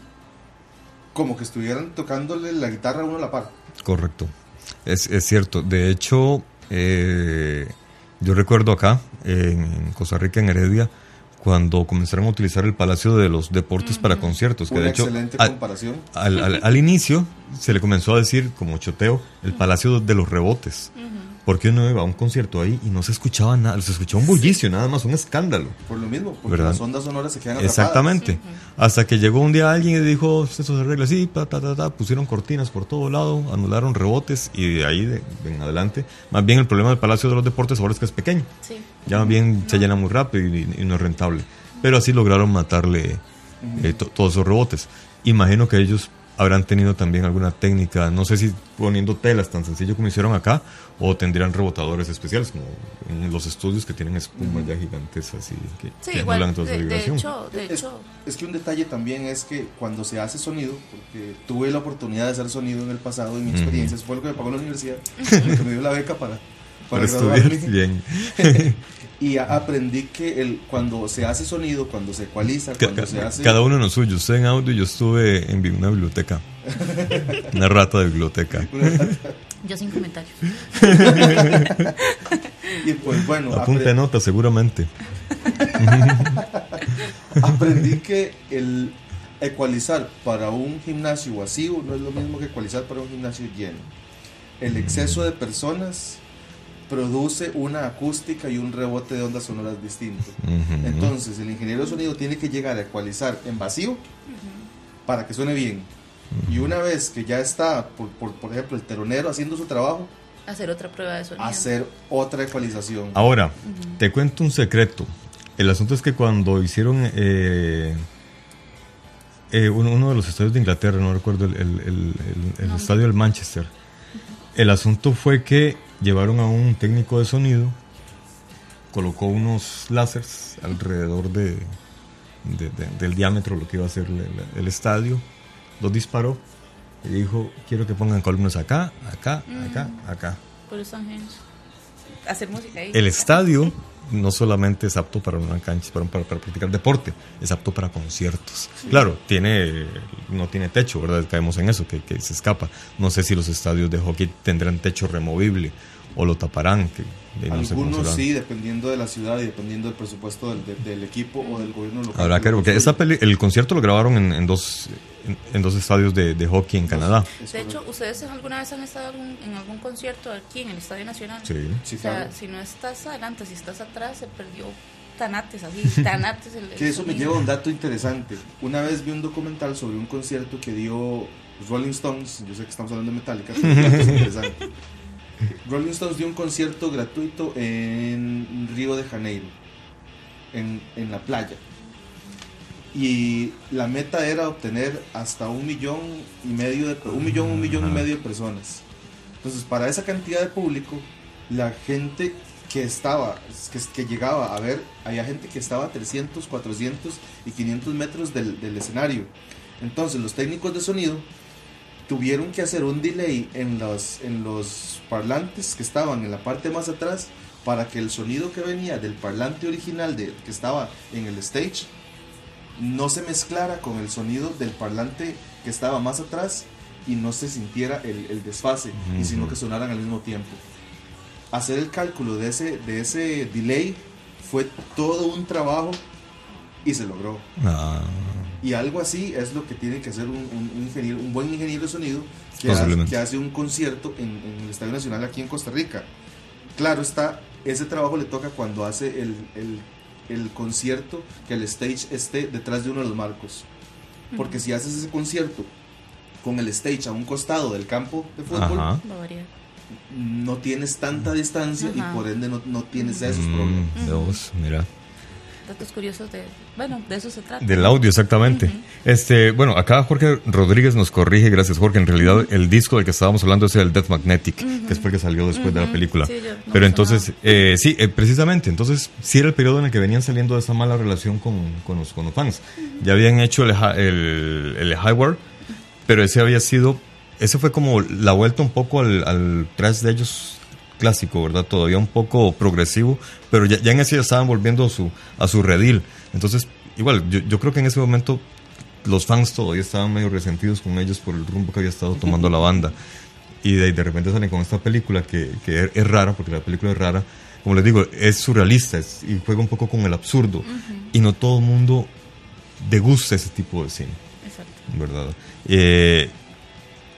como que estuvieran tocándole la guitarra uno a la par. Correcto. Es, es cierto. De hecho, eh, yo recuerdo acá, en Costa Rica, en Heredia, cuando comenzaron a utilizar el Palacio de los Deportes para conciertos. Que Una de hecho, excelente al- comparación. al, al- al inicio se le comenzó a decir, como choteo, el Palacio de los Rebotes. Porque uno iba a un concierto ahí y no se escuchaba nada, se escuchaba un bullicio, nada más, un escándalo. Por lo mismo, porque ¿Verdad? las ondas sonoras se quedan atrapadas. Exactamente. Hasta que llegó un día alguien y dijo, eso se arregla así, pa, ta, ta, ta", pusieron cortinas por todo lado, anularon rebotes y de ahí de, en adelante. Más bien el problema del Palacio de los Deportes ahora es que es pequeño. Sí. Ya más bien se llena muy rápido y, y no es rentable. Pero así lograron matarle eh, to- todos esos rebotes. Imagino que ellos habrán tenido también alguna técnica, no sé si poniendo telas tan sencillo como hicieron acá, o tendrían rebotadores especiales, como en los estudios que tienen espumas ya gigantes así, que, Sí, que igual. De, de vibración. hecho, de Es, hecho, es que un detalle también es que cuando se hace sonido, porque tuve la oportunidad de hacer sonido en el pasado y mi experiencia fue lo que me pagó la universidad, lo *laughs* que me dio la beca para, para para estudiar bien. *laughs* Y aprendí que el, cuando se hace sonido, cuando se ecualiza, cuando ca- se hace... Cada uno en lo suyo. Usted en audio, yo estuve en una biblioteca. *laughs* una rata de biblioteca. yo sin comentario. Y pues bueno, Apunte apre- nota, seguramente. *laughs* aprendí que el ecualizar para un gimnasio vacío no es lo mismo que ecualizar para un gimnasio lleno. El exceso de personas produce una acústica y un rebote de ondas sonoras distinto. Entonces, el ingeniero de sonido tiene que llegar a ecualizar en vacío para que suene bien. Y una vez que ya está, por, por, por ejemplo, el telonero haciendo su trabajo, Hacer otra prueba de sonido. hacer otra ecualización. Ahora, te cuento un secreto. El asunto es que cuando hicieron eh, eh, uno, uno de los estadios de Inglaterra, no recuerdo el, el- el- el- el estadio del Manchester, el asunto fue que llevaron a un técnico de sonido, colocó unos láseres alrededor de, de- de- del diámetro, lo que iba a ser el, el- estadio, los disparó y dijo, quiero que pongan columnas acá, acá, acá, acá. Por eso. Hacer música ahí. El estadio no solamente es apto para una cancha, para, para, para practicar deporte, es apto para conciertos. Claro, tiene no tiene techo, ¿verdad? Caemos en eso, que, que se escapa. No sé si los estadios de hockey tendrán techo removible o lo taparán. Que, eh, no Algunos sí, dependiendo de la ciudad y dependiendo del presupuesto del, del- del equipo o del gobierno local. Habrá que ver, porque esa peli- el concierto lo grabaron en, en dos, en, en dos estadios de, de hockey en Canadá. De hecho. ¿ustedes alguna vez han estado algún- en algún concierto aquí en el Estadio Nacional? Sí. Sí, O sea, claro. si no estás adelante, si estás atrás, se perdió tanates así, *laughs* tanates el, el Que eso me sonido. lleva a un dato interesante. Una vez vi un documental sobre un concierto que dio Rolling Stones. Yo sé que estamos hablando de Metallica, pero es *laughs* interesante. Rolling Stones dio un concierto gratuito en Río de Janeiro, en, en la playa. Y la meta era obtener hasta un millón y medio de un millón, un millón y medio de personas. Entonces, para esa cantidad de público, la gente que estaba, que, que llegaba a ver, había gente que estaba a 300, 400 y 500 metros del, del escenario. Entonces, los técnicos de sonido tuvieron que hacer un delay en los, en los parlantes que estaban en la parte más atrás para que el sonido que venía del parlante original de, que estaba en el stage no se mezclara con el sonido del parlante que estaba más atrás y no se sintiera el, el desfase, y sino que sonaran al mismo tiempo. Hacer el cálculo de ese, de ese delay fue todo un trabajo y se logró. Ah, Y algo así es lo que tiene que hacer un, un- un ingeniero, un buen ingeniero de sonido que, hace, que hace un concierto en, en el Estadio Nacional aquí en Costa Rica. Claro está, ese trabajo le toca cuando hace el, el- el concierto que el stage esté detrás de uno de los marcos. Porque si haces ese concierto con el stage a un costado del campo de fútbol, Ajá. No tienes tanta distancia Ajá. y por ende no, no tienes esos Mm, problemas. de vos, mira. Datos curiosos de. Bueno, de eso se trata. Del audio, exactamente. Este, bueno, acá Jorge Rodríguez nos corrige, gracias Jorge. En realidad, el disco del que estábamos hablando es el Death Magnetic, que fue el que salió después de la película. Sí, no Pero entonces, eh, sí, eh, precisamente, entonces sí era el periodo en el que venían saliendo de esa mala relación con, con, los, con los fans. Ya habían hecho el, el, el Highward, pero ese había sido, ese fue como la vuelta un poco al, al trash de ellos clásico, ¿verdad? Todavía un poco progresivo, pero ya, ya en ese ya estaban volviendo a su, a su redil. Entonces, igual, yo, yo creo que en ese momento los fans todavía estaban medio resentidos con ellos por el rumbo que había estado tomando la banda. Y de, de repente salen con esta película que, que es, es rara, porque la película es rara. Como les digo, es surrealista es- y juega un poco con el absurdo. Y no todo el mundo degusta ese tipo de cine. Exacto. ¿verdad? Eh,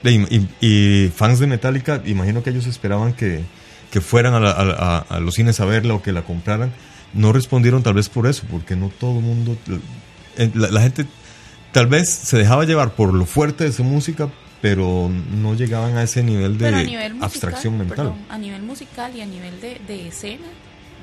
y, y- y fans de Metallica, imagino que ellos esperaban que, que fueran a, la- a- a- a los cines a verla o que la compraran. No respondieron tal vez por eso, porque no todo el mundo... eh, La, la gente tal vez se dejaba llevar por lo fuerte de su música, pero no llegaban a ese nivel de nivel musical, abstracción mental. perdón, a nivel musical y a nivel de, de escena,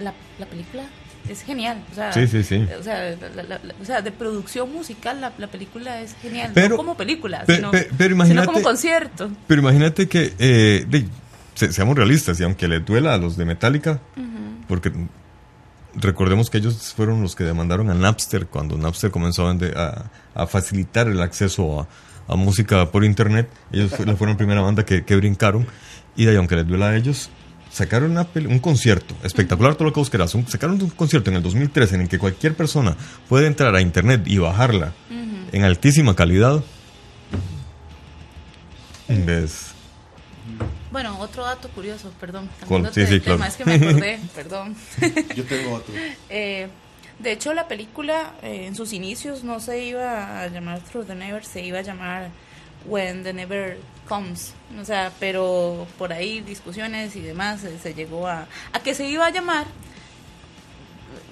la, la película es genial. O sea, Sí, sí, sí. O sea, la- la- la- o sea, de producción musical, la, la película es genial. Pero- no como película, pe- sino, pe- pero sino imagínate- como concierto. Pero imagínate que, eh, de- se- seamos realistas, y aunque le duela a los de Metallica, porque recordemos que ellos fueron los que demandaron a Napster cuando Napster comenzó a, vender- a- a facilitar el acceso a, a música por internet. Ellos fue- fueron la primera banda que, que brincaron, y de ahí, aunque les duela a ellos, sacaron una peli- un concierto espectacular, todo lo que vos querás. Un- sacaron un concierto en el 2013 en el que cualquier persona puede entrar a internet y bajarla en altísima calidad. ¿Ves? Bueno, otro dato curioso, perdón. Cambiándote Sí, de sí, tema, claro. Es que me acordé, *laughs* perdón. Yo tengo otro. *laughs* Eh, de hecho, la película eh, en sus inicios no se iba a llamar Through the Never, se iba a llamar When the Never Comes. O sea, pero por ahí discusiones y demás eh, se llegó a, a que se iba a llamar.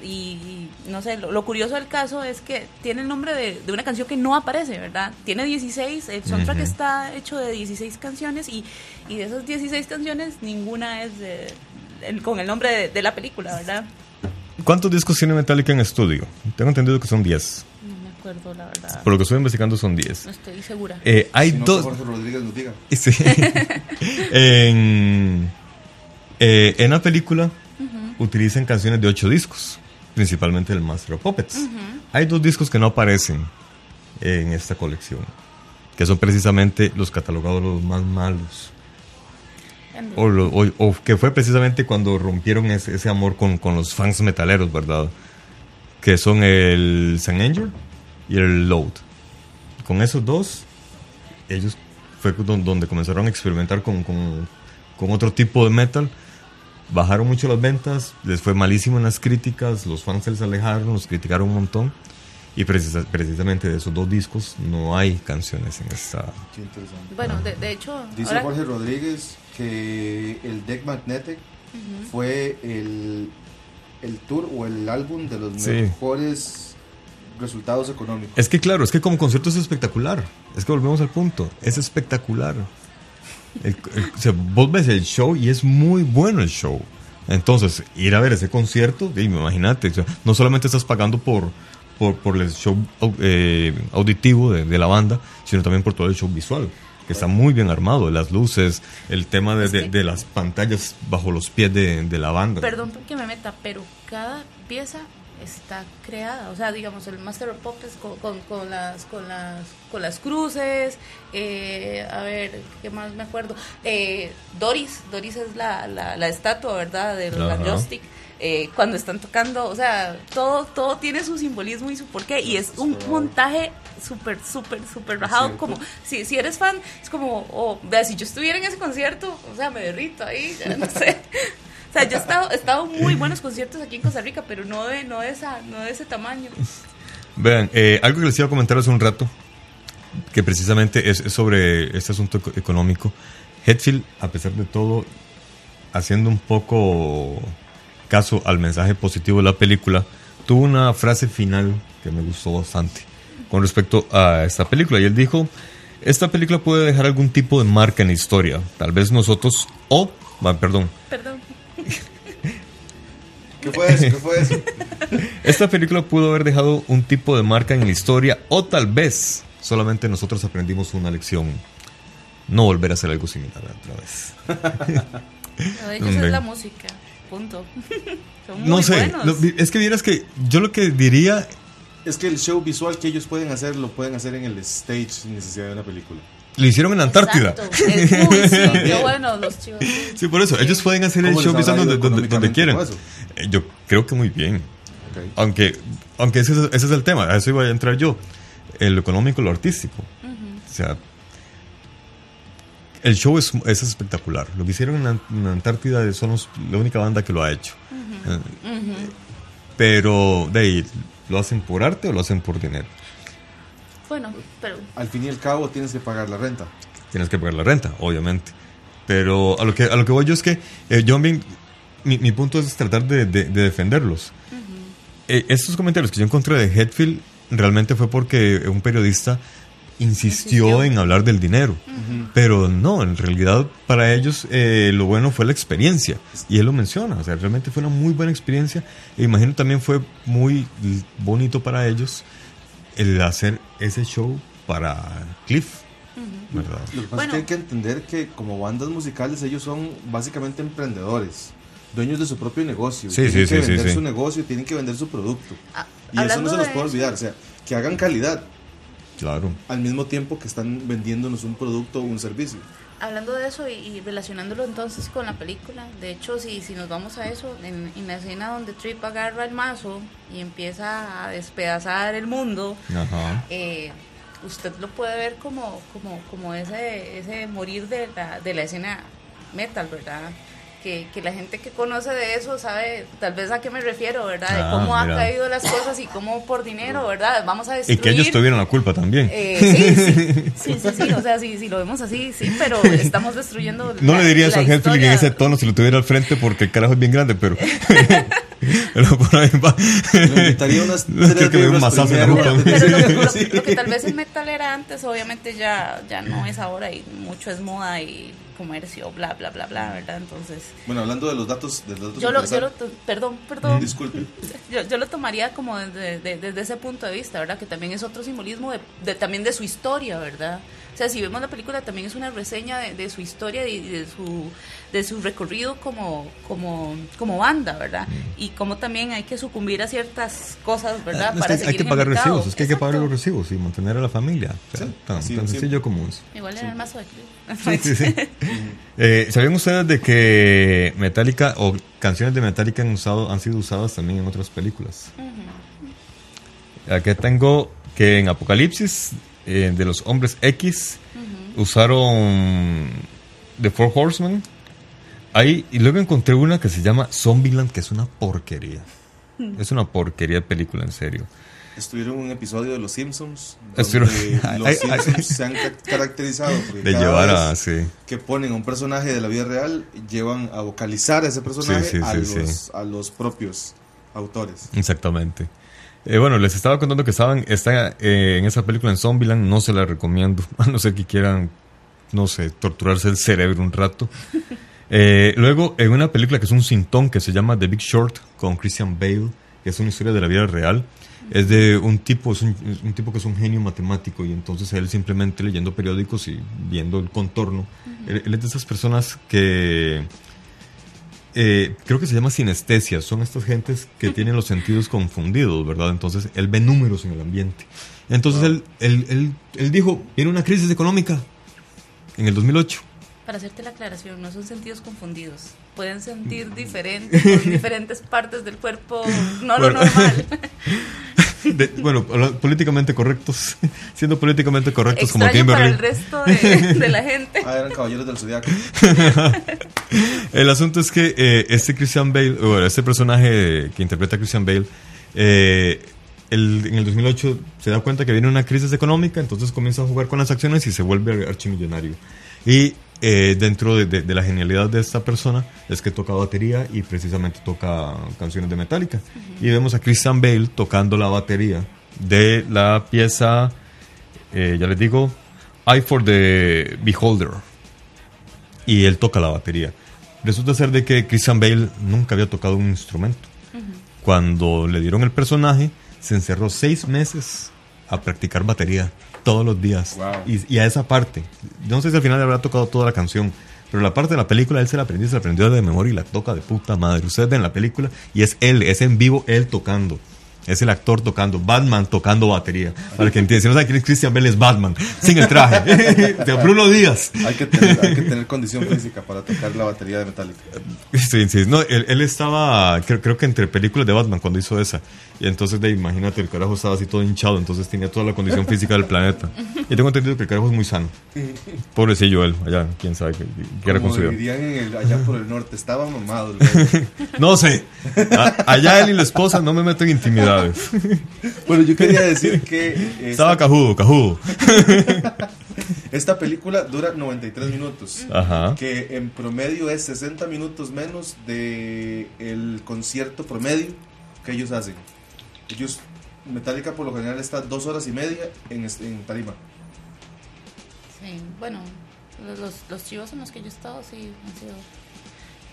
Y, y, no sé, lo, lo curioso del caso es que tiene el nombre de, de una canción que no aparece, ¿verdad? Tiene 16, el soundtrack Ujú. está hecho de 16 canciones y, y de esas 16 canciones ninguna es de- el- con el nombre de, de la película, ¿verdad? ¿Cuántos discos tiene Metallica en estudio? Tengo entendido que son 10. No me acuerdo, la verdad. Por lo que estoy investigando son 10. No estoy segura. Eh, hay Si no, dos... Jorge Rodríguez nos diga. *laughs* Sí. en, eh, en la película utilizan canciones de 8 discos, principalmente el Master of Puppets. Hay dos discos que no aparecen en esta colección, que son precisamente los catalogados los más malos. O, lo- o- o que fue precisamente cuando rompieron ese, ese amor con, con los fans metaleros, ¿verdad? Que son el San Angel y el Load. Con esos dos, ellos fue don- donde comenzaron a experimentar con, con- con otro tipo de metal. Bajaron mucho las ventas, les fue malísimo en las críticas, los fans se les alejaron, los criticaron un montón. Y precisa- precisamente de esos dos discos no hay canciones en esta... Qué interesante. Bueno, de, de hecho, Dice ahora- Jorge Rodríguez que el Deck Magnetic fue el, el tour o el álbum de los Sí. mejores resultados económicos. Es que claro, es que como concierto es espectacular. Es que volvemos al punto. Es espectacular. El- el- o sea, vos ves el show y es muy bueno el show. Entonces, ir a ver ese concierto, imagínate, o sea, no solamente estás pagando por, por, por el show eh, auditivo de, de la banda, sino también por todo el show visual, que está muy bien armado, las luces, el tema de, de- las pantallas bajo los pies de, de la banda. Perdón que me meta, pero cada pieza está creada. O sea, digamos, el Master of Puppets con, con, con las, con, las, con las cruces. eh, a ver, ¿qué más me acuerdo? Eh, Doris, Doris es la, la, la estatua, ¿verdad? De la joystick. eh, cuando están tocando, o sea, todo, todo tiene su simbolismo y su porqué, y es un montaje súper, súper, súper rajado, como, si, si eres fan, es como, oh, vea, si yo estuviera en ese concierto, o sea, me derrito ahí, ya no sé. *laughs* O sea, yo he estado, he estado muy buenos conciertos aquí en Costa Rica, pero no de, no de, esa, no de ese tamaño. Vean, eh, algo que les iba a comentar hace un rato, que precisamente es, es sobre este asunto eco- económico. Hetfield, a pesar de todo, haciendo un poco caso al mensaje positivo de la película, tuvo una frase final que me gustó bastante con respecto a esta película. Y él dijo, esta película puede dejar algún tipo de marca en la historia. Tal vez nosotros, o, perdón, Perdón. ¿Qué fue eso? ¿Qué fue eso? *laughs* Esta película pudo haber dejado un tipo de marca en la historia o tal vez solamente nosotros aprendimos una lección. No volver a hacer algo similar otra vez. *laughs* Lo de ellos es la música. Punto. *laughs* Son muy no sé, buenos. lo- es que vieras que yo lo que diría, Es que el show visual que ellos pueden hacer lo pueden hacer en el stage sin necesidad de una película. Lo hicieron en Antártida. Exacto. Es- uy, sí, *laughs* qué bueno los chivos. Sí, por eso, ellos pueden hacer el ¿Cómo show donde, donde, eso? Eh, Yo creo que muy bien. Aunque, aunque ese, es- ese es el tema, a eso iba a entrar yo. El económico y lo artístico. O sea, el show es, es espectacular. Lo que hicieron en, en Antártida son los- la única banda que lo ha hecho. Eh, Pero, de ahí, ¿lo hacen por arte o lo hacen por dinero? Bueno, pero Al fin y al cabo tienes que pagar la renta. Tienes que pagar la renta, obviamente. Pero a lo que, a lo que voy yo es que eh, yo bien, mi, mi punto es tratar de, de- de defenderlos. Eh, estos comentarios que yo encontré de Hetfield realmente fue porque un periodista insistió, Insistió. en hablar del dinero. Pero no, en realidad para ellos eh, lo bueno fue la experiencia. Y él lo menciona, o sea, realmente fue una muy buena experiencia. E imagino también fue muy bonito para ellos el hacer ese show para Cliff. ¿Verdad? Lo que pasa Bueno. es que hay que entender que como bandas musicales ellos son básicamente emprendedores, dueños de su propio negocio. Sí, tienen sí, que sí, vender sí. su negocio, tienen que vender su producto. ah, Y eso no se nos de puede olvidar, o sea, que hagan calidad Claro. al mismo tiempo que están vendiéndonos un producto o un servicio. Hablando de eso y, y relacionándolo entonces con la película, de hecho, si, si nos vamos a eso, en, en la escena donde Trip agarra el mazo y empieza a despedazar el mundo, Ajá. eh, usted lo puede ver como, como, como ese, ese morir de la, de la escena metal, ¿verdad? Que, que la gente que conoce de eso sabe tal vez a qué me refiero, ¿verdad? De Ah, cómo han caído las cosas y cómo por dinero, ¿verdad? Vamos a Y destruir... que ellos tuvieron la culpa también. Eh, sí, sí, *laughs* sí, sí, sí, o sea, si, lo vemos así, sí, pero *laughs* estamos destruyendo. no la- le diría eso a Hetfield en ese tono si lo tuviera al frente porque el carajo es bien grande, pero. *laughs* *laughs* pero por ahí va. Le unas *laughs* tres que un en la. Pero, pero lo, *laughs* lo- Sí. lo que tal vez el metal era antes, obviamente ya, ya no es ahora y mucho es moda y comercio, bla, bla, bla, bla, ¿verdad? Entonces, Bueno, hablando de los datos, de los datos yo lo, yo perdón, perdón, Disculpe. yo, yo lo tomaría como desde, de- desde ese punto de vista, ¿verdad? Que también es otro simbolismo de, de- también de su historia, ¿verdad? Sea, si vemos la película también es una reseña de, de su historia y de su, de su recorrido como, como, como banda, ¿verdad? Y cómo también hay que sucumbir a ciertas cosas, ¿verdad? Ah, Es que hay que en el pagar recibos, es que hay que pagar los recibos y mantener a la familia. O sea, Sí, tan, sencillo como eso. Igual en el mazo de Cliff. Sí, sí, sí. Eh, ¿Sabían ustedes de que Metallica o canciones de Metallica han, usado, han sido usadas también en otras películas? Aquí tengo que en Apocalipsis eh, de los hombres X usaron The Four Horsemen. Ahí, y luego encontré una que se llama Zombieland, que es una porquería. Es una porquería de película, en serio. Estuvieron en un episodio de Los Simpsons. Estuvieron- Donde los *laughs* Ay, se han ca- caracterizado De llevar a. Sí. que ponen a un personaje de la vida real, llevan a vocalizar a ese personaje Sí, sí, a, sí, los, sí. a los propios autores. Exactamente. Eh, bueno, les estaba contando que estaban está, eh, en esa película en Zombieland. No se la recomiendo, *laughs* a no ser que quieran, no sé, torturarse el cerebro un rato. *laughs* Eh, luego, en una película que es un sintón que se llama The Big Short con Christian Bale, que es una historia de la vida real. Es de un tipo, es un, es un tipo que es un genio matemático y entonces él simplemente leyendo periódicos y viendo el contorno. él, él es de esas personas que eh, creo que se llama sinestesia, son estas gentes que tienen los sentidos confundidos, ¿verdad? Entonces él ve números en el ambiente. Entonces él, él, él, él dijo, viene una crisis económica en el 2008 Para hacerte la aclaración, no son sentidos confundidos. Pueden sentir diferente en *laughs* diferentes partes del cuerpo, no lo normal. *laughs* De- bueno, políticamente correctos, *laughs* siendo políticamente correctos como Extraño para Kimberly. el resto de, de la gente. Ah, eran caballeros del zodiaco. *laughs* El asunto es que eh, este Christian Bale, bueno, este personaje que interpreta a Christian Bale, eh, el- en el 2008 se da cuenta que viene una crisis económica, entonces comienza a jugar con las acciones y se vuelve archimillonario. Y eh, dentro de, de- de la genialidad de esta persona es que toca batería y precisamente toca canciones de Metallica. Y vemos a Christian Bale tocando la batería de la pieza, eh, ya les digo, Eye for the Beholder y él toca la batería. Resulta ser de que Christian Bale nunca había tocado un instrumento. Cuando le dieron el personaje, se encerró seis meses a practicar batería todos los días. Wow. Y, y a esa parte, no sé si al final le habrá tocado toda la canción, pero la parte de la película él se la aprendió, se la aprendió de memoria y la toca de puta madre. Ustedes ven la película y es él, es en vivo él tocando. Es el actor tocando, Batman tocando batería. Para que entiendan, si no saben quién es Christian Bale, es Batman, sin el traje. *laughs* de Bruno Díaz. Hay que, tener, hay que tener condición física para tocar la batería de Metallica. Sí, sí, no, él, él estaba, creo, creo que entre películas de Batman cuando hizo esa. Y entonces, de, imagínate, el carajo estaba así todo hinchado, entonces tenía toda la condición física del planeta. Y tengo entendido que el carajo es muy sano. Pobrecillo él, allá, quién sabe qué, qué era en el- allá por el norte, estaba mamado. el. *laughs* No sé, A- allá él y la esposa no me meto en *laughs* bueno, yo quería decir que *laughs* Estaba esta, cajudo, cajudo. esta película dura 93 minutos. Ajá. Que en promedio es 60 minutos menos de el concierto promedio que ellos hacen. Ellos, Metallica por lo general está dos horas y media en, en tarima. Sí, bueno, los, los, los chivos en los que yo he estado sí han sido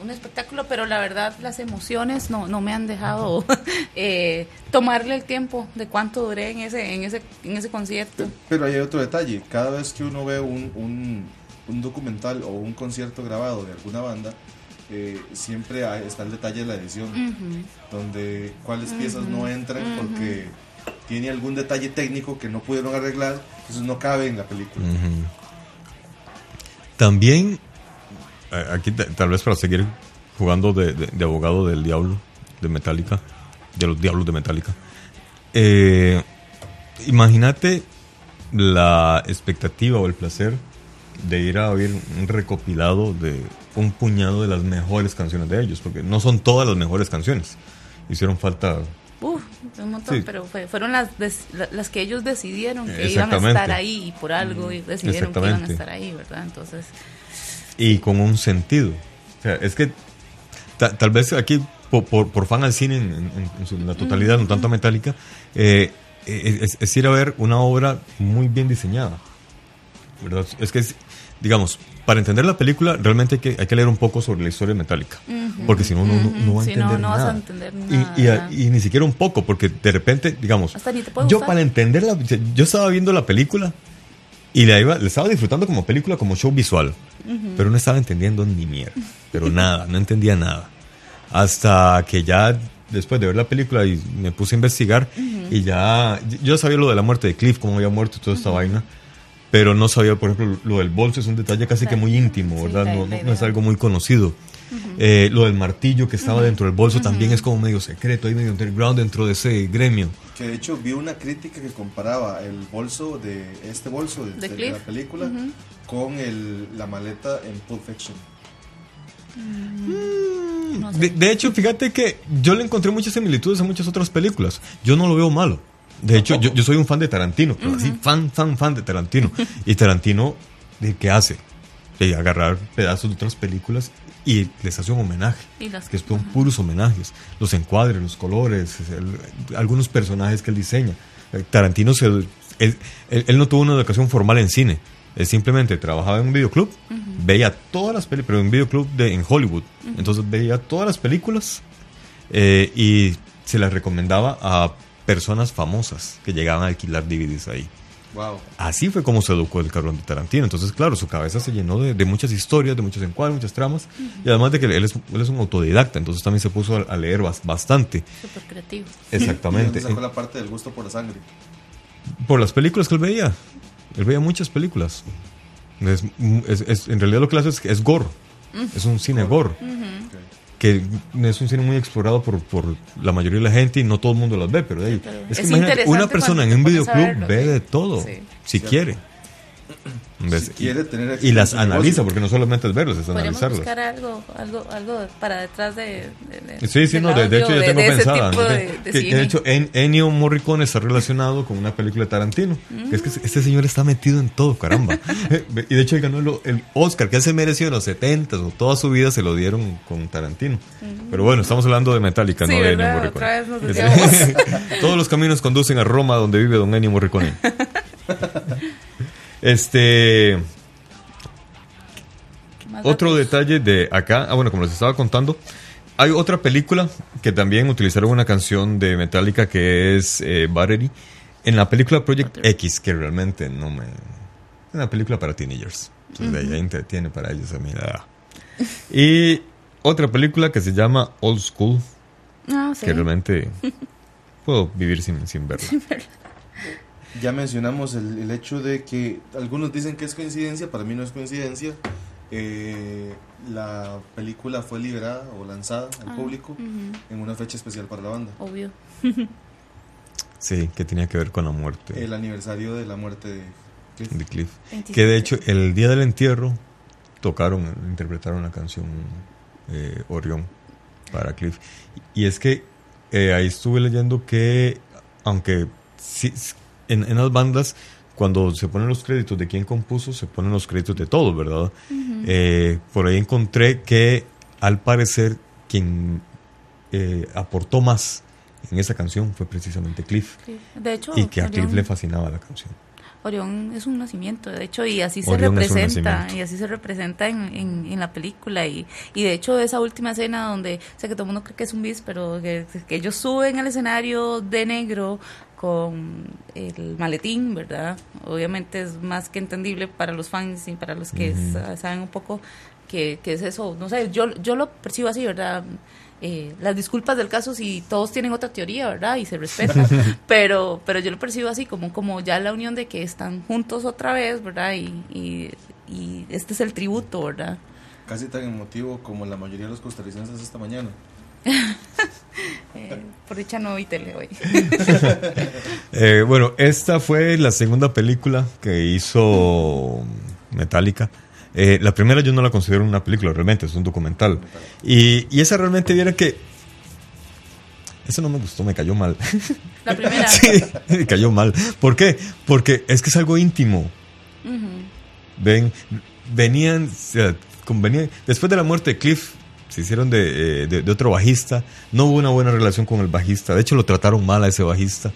un espectáculo, pero la verdad las emociones no, no me han dejado *laughs* eh, tomarle el tiempo de cuánto duré en ese, en ese, en ese concierto. Pero hay otro detalle. Cada vez que uno ve un, un, un documental o un concierto grabado de alguna banda, eh, siempre hay- está el detalle de la edición, donde cuáles piezas no entran porque tiene algún detalle técnico que no pudieron arreglar, entonces no cabe en la película. También, aquí ta- tal vez para seguir jugando de, de- de abogado del diablo, de Metallica, de los diablos de Metallica, eh, imagínate la expectativa o el placer de ir a oír un recopilado de un puñado de las mejores canciones de ellos, porque no son todas las mejores canciones. Hicieron falta Uf, un montón, Sí. pero fue- fueron las, des- la- las que ellos decidieron que iban a estar ahí y por algo y decidieron que iban a estar ahí, ¿verdad? Entonces, y con un sentido. O sea, es que ta- tal vez aquí, por, por, por fan al cine en, en- en su- en la totalidad, no tanto a Metallica, eh, es, es ir a ver una obra muy bien diseñada. ¿verdad? Es que, es- digamos, para entender la película, realmente hay que, hay que leer un poco sobre la historia de Metallica. Porque si no, no, no, no va a Sí, no, entender no vas a nada. entender Y- nada, y, a- ¿verdad? y ni siquiera un poco, porque de repente, digamos, Hasta ni te puede yo gustar. para entenderla, yo estaba viendo la película y la, iba, la estaba disfrutando como película, como show visual, pero no estaba entendiendo ni mierda, pero *laughs* nada, no entendía nada. Hasta que ya después de ver la película y me puse a investigar y ya, yo sabía lo de la muerte de Cliff, cómo había muerto y toda esta vaina. Pero no sabía, por ejemplo, lo del bolso es un detalle casi que muy íntimo, ¿verdad? no, la no- no es algo muy conocido. Eh, lo del martillo que estaba dentro del bolso también es como medio secreto, hay medio underground dentro de ese gremio. Que de hecho vi una crítica que comparaba el bolso de este bolso de, De de Cliff. la película con el, la maleta en Pulp Fiction. no sé. De, de hecho, fíjate que yo le encontré muchas similitudes a muchas otras películas. Yo no lo veo malo. De hecho, yo, yo soy un fan de Tarantino, pero así, fan, fan, fan de Tarantino. Y Tarantino, ¿de qué hace? De agarrar pedazos de otras películas y les hace un homenaje. Y que son puros homenajes. Los encuadres, los colores, el- algunos personajes que él diseña. Eh, Tarantino, se, él, él- él no tuvo una educación formal en cine. Él simplemente trabajaba en un videoclub, veía todas las películas, pero en un videoclub de, en Hollywood. Entonces veía todas las películas eh, y se las recomendaba a personas famosas que llegaban a alquilar DVDs ahí. Wow. Así fue como se educó el cabrón de Tarantino. Entonces, claro, su cabeza se llenó de, de muchas historias, de muchos encuadres, muchas tramas. Y además de que él es, él es un autodidacta, entonces también se puso a, a leer bas- bastante. Súper creativo. Exactamente. *laughs* ¿De dónde sacó la parte del gusto por la sangre? Por las películas que él veía. Él veía muchas películas. Es, es- es- en realidad lo que hace es, es gore. Es un cine gore. Que es un cine muy explorado por, por la mayoría de la gente y no todo el mundo las ve, pero, hey, pero es que imagínate, una persona en un videoclub verlo, ve sí. de todo, Sí. si quiere. ¿Ves? Si quiere tener y las analiza, porque no solamente es verlas, es Podríamos analizarlas. buscar algo, algo, algo para detrás de. de- de- Sí, sí, del no, de, de hecho ya tengo de pensada. ¿no? de- de de hecho, En- Ennio Morricone está relacionado con una película de Tarantino. Que es que este señor está metido en todo, caramba. *laughs* *laughs* y de hecho, él ganó lo- el Oscar que él se mereció en los 70 o toda su vida se lo dieron con Tarantino. Pero bueno, estamos hablando de Metallica, Sí, no de Ennio. Morricone. Otra vez nos Es- desviamos. *laughs* Todos los caminos conducen a Roma, donde vive don Ennio Morricone. Este. Otro datos. detalle de acá, ah, bueno, como les estaba contando, hay otra película que también utilizaron una canción de Metallica que es eh, Battery. En la película Project X, que realmente no me. Es una película para teenagers. Entonces, de ahí entretiene para ellos a mí. ah. Y otra película que se llama Old School, Ah, sí. que realmente *laughs* puedo vivir sin, sin verla. Ya mencionamos el, el hecho de que algunos dicen que es coincidencia, para mí no es coincidencia. Eh, la película fue liberada o lanzada al Ah, público en una fecha especial para la banda. Obvio. *laughs* Sí, que tenía que ver con la muerte El aniversario de la muerte de Cliff. de Cliff. 27. Que de hecho, el día del entierro tocaron, interpretaron la canción eh, Orión para Cliff. Y es que eh, ahí estuve leyendo que, aunque sí, en, en las bandas, cuando se ponen los créditos de quién compuso, se ponen los créditos de todos, ¿verdad? Eh, por ahí encontré que al parecer quien eh, aportó más en esa canción fue precisamente Cliff. Sí. De hecho, Y que a Cliff le fascinaba la canción. Orión es un nacimiento, de hecho, y así se Orión representa, y así se representa en, en, en la película, y, y de hecho esa última escena donde, sé que todo el mundo cree que es un bis, pero que, que ellos suben al escenario de negro con el maletín, ¿verdad? Obviamente es más que entendible para los fans y para los que saben un poco que, que es eso, no sé, yo, yo lo percibo así, ¿verdad? Eh, las disculpas del caso si todos tienen otra teoría, ¿verdad? Y se respeta, *laughs* pero pero yo lo percibo así como como ya la unión de que están juntos otra vez, ¿verdad? Y, y, y este es el tributo, ¿verdad? Casi tan emotivo como la mayoría de los costarricenses esta mañana. *laughs* Eh, por dicha no vi tele hoy. *laughs* Eh, bueno, esta fue la segunda película que hizo Metallica. Eh, la primera yo no la considero una película, realmente, es un documental. Y, y esa realmente viera que... Eso no me gustó, me cayó mal. *laughs* La primera. sí, me cayó mal. ¿Por qué? Porque es que es algo íntimo. Ujú. Ven, venían, venían- después de la muerte de Cliff, se hicieron de, eh, de- de otro bajista. No hubo una buena relación con el bajista. De hecho, lo trataron mal a ese bajista.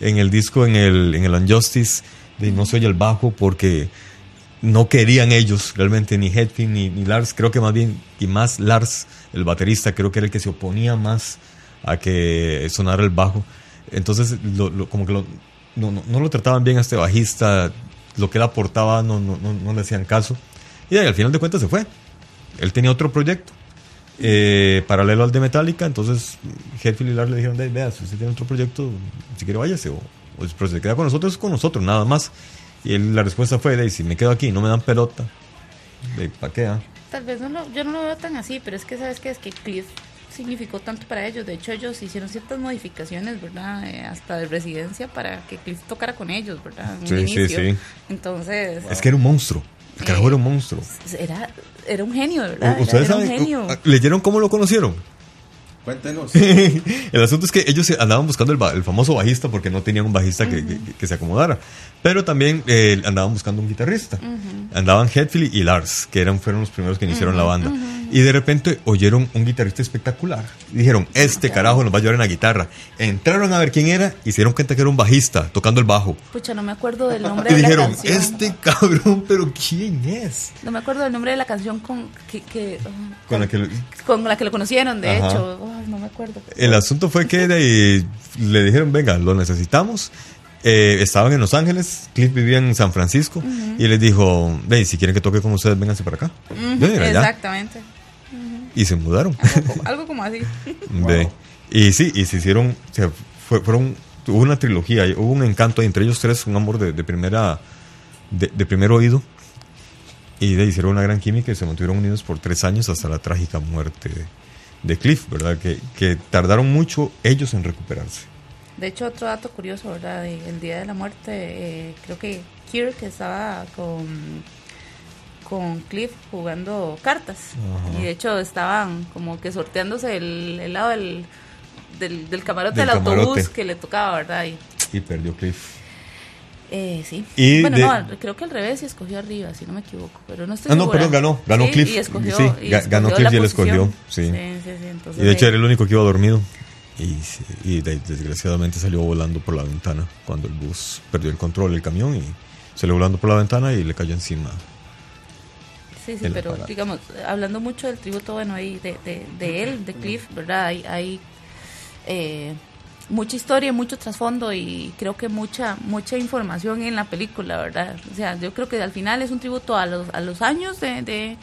En el disco, en el, en el Unjustice, de no se oye el bajo porque no querían ellos realmente, ni Hetfield ni, Lars. Creo que más bien, y más Lars, el baterista, creo que era el que se oponía más a que sonara el bajo. Entonces, como que no, no- lo trataban bien a este bajista, lo que él aportaba no, no, no, no le hacían caso. Y ahí, al final de cuentas se fue. Él tenía otro proyecto eh, paralelo al de Metallica, entonces Hetfield y Lars le dijeron, "Dave, vea, si usted tiene otro proyecto, si quiere váyase, o, o si se queda con nosotros, con nosotros, nada más. Y él- la respuesta fue, "Dave, si me quedo aquí no me dan pelota, ¿para qué? ah?". Tal vez no lo, yo no lo veo tan así, pero es que sabes que es que Cliff significó tanto para ellos. De hecho, ellos hicieron ciertas modificaciones, ¿verdad? Eh, hasta de residencia para que Cliff tocara con ellos, ¿verdad? En Sí, sí, sí. Entonces, Es que era un monstruo. El carajo Eh, era un monstruo. era, era un genio, ¿verdad? ¿Ustedes era, un saben? genio. uh, ¿Leyeron cómo lo conocieron? Cuéntenos. *laughs* el asunto es que ellos andaban buscando el, el famoso bajista porque no tenían un bajista que, que- que se acomodara. Pero también eh, andaban buscando un guitarrista. Andaban Hetfield y Lars, que eran, fueron los primeros que iniciaron la banda. Y de repente oyeron un guitarrista espectacular. Y dijeron, este carajo nos va a llevar en la guitarra. Entraron a ver quién era y se dieron cuenta que era un bajista tocando el bajo. Pucha, no me acuerdo del *laughs* nombre Y de dijeron, la canción. este cabrón, pero ¿quién es? No me acuerdo del nombre de la canción con que, que, ah, Con la que... con la que lo conocieron, de Ajá. hecho. Ay, no me acuerdo. El asunto fue que de le dijeron, venga, lo necesitamos. Eh, estaban en Los Ángeles, Cliff vivía en San Francisco y les dijo, ve, si quieren que toque con ustedes, vénganse para acá. Yo era allá. Exactamente. Y se mudaron. Algo, como- algo como así. *laughs* Y sí, y se hicieron, se fue- fueron, hubo una trilogía, hubo un encanto entre ellos tres, un amor de, de primera, de, de primer oído. Y de hicieron una gran química y se mantuvieron unidos por tres años hasta la trágica muerte de Cliff, ¿verdad? Que, que tardaron mucho ellos en recuperarse. De hecho, otro dato curioso, ¿verdad? El día de la muerte, eh, creo que Kirk estaba con, con Cliff jugando cartas. Ajá. Y de hecho estaban como que sorteándose el, el lado del, del, del camarote Del del, autobús camarote. que le tocaba, ¿verdad? Y, Y perdió Cliff. Eh, sí. Y bueno, de- no, creo que al revés y escogió arriba, si no me equivoco. Pero no estoy Ah, no, perdón, ganó, ganó Sí, Cliff. Y escogió, Sí, y ga- escogió ganó Cliff y él escogió, sí. sí, sí, entonces, Y de hecho era el único que iba dormido. Y, y de- desgraciadamente salió volando por la ventana cuando el bus perdió el control, el camión, y salió volando por la ventana y le cayó encima. Sí, sí, pero digamos, hablando mucho del tributo, bueno, ahí de, de, de él, de Cliff, ¿verdad? Hay, hay eh, mucha historia, mucho trasfondo y creo que mucha mucha información en la película, ¿verdad? O sea, yo creo que al final es un tributo a los, a los años de, de,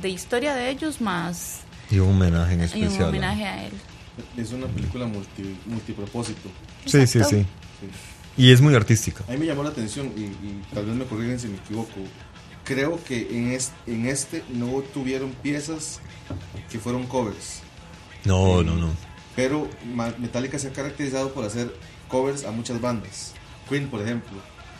de historia de ellos, más Y un homenaje en y especial. un ¿no? homenaje a él. Es una película multi, multipropósito. Sí, sí, sí. Sí. Y es muy artística. A mí me llamó la atención y, y tal vez me corrigen si me equivoco. Creo que en este, en este no tuvieron piezas que fueron covers, No, no, no. Pero Metallica se ha caracterizado por hacer covers a muchas bandas. Queen, por ejemplo,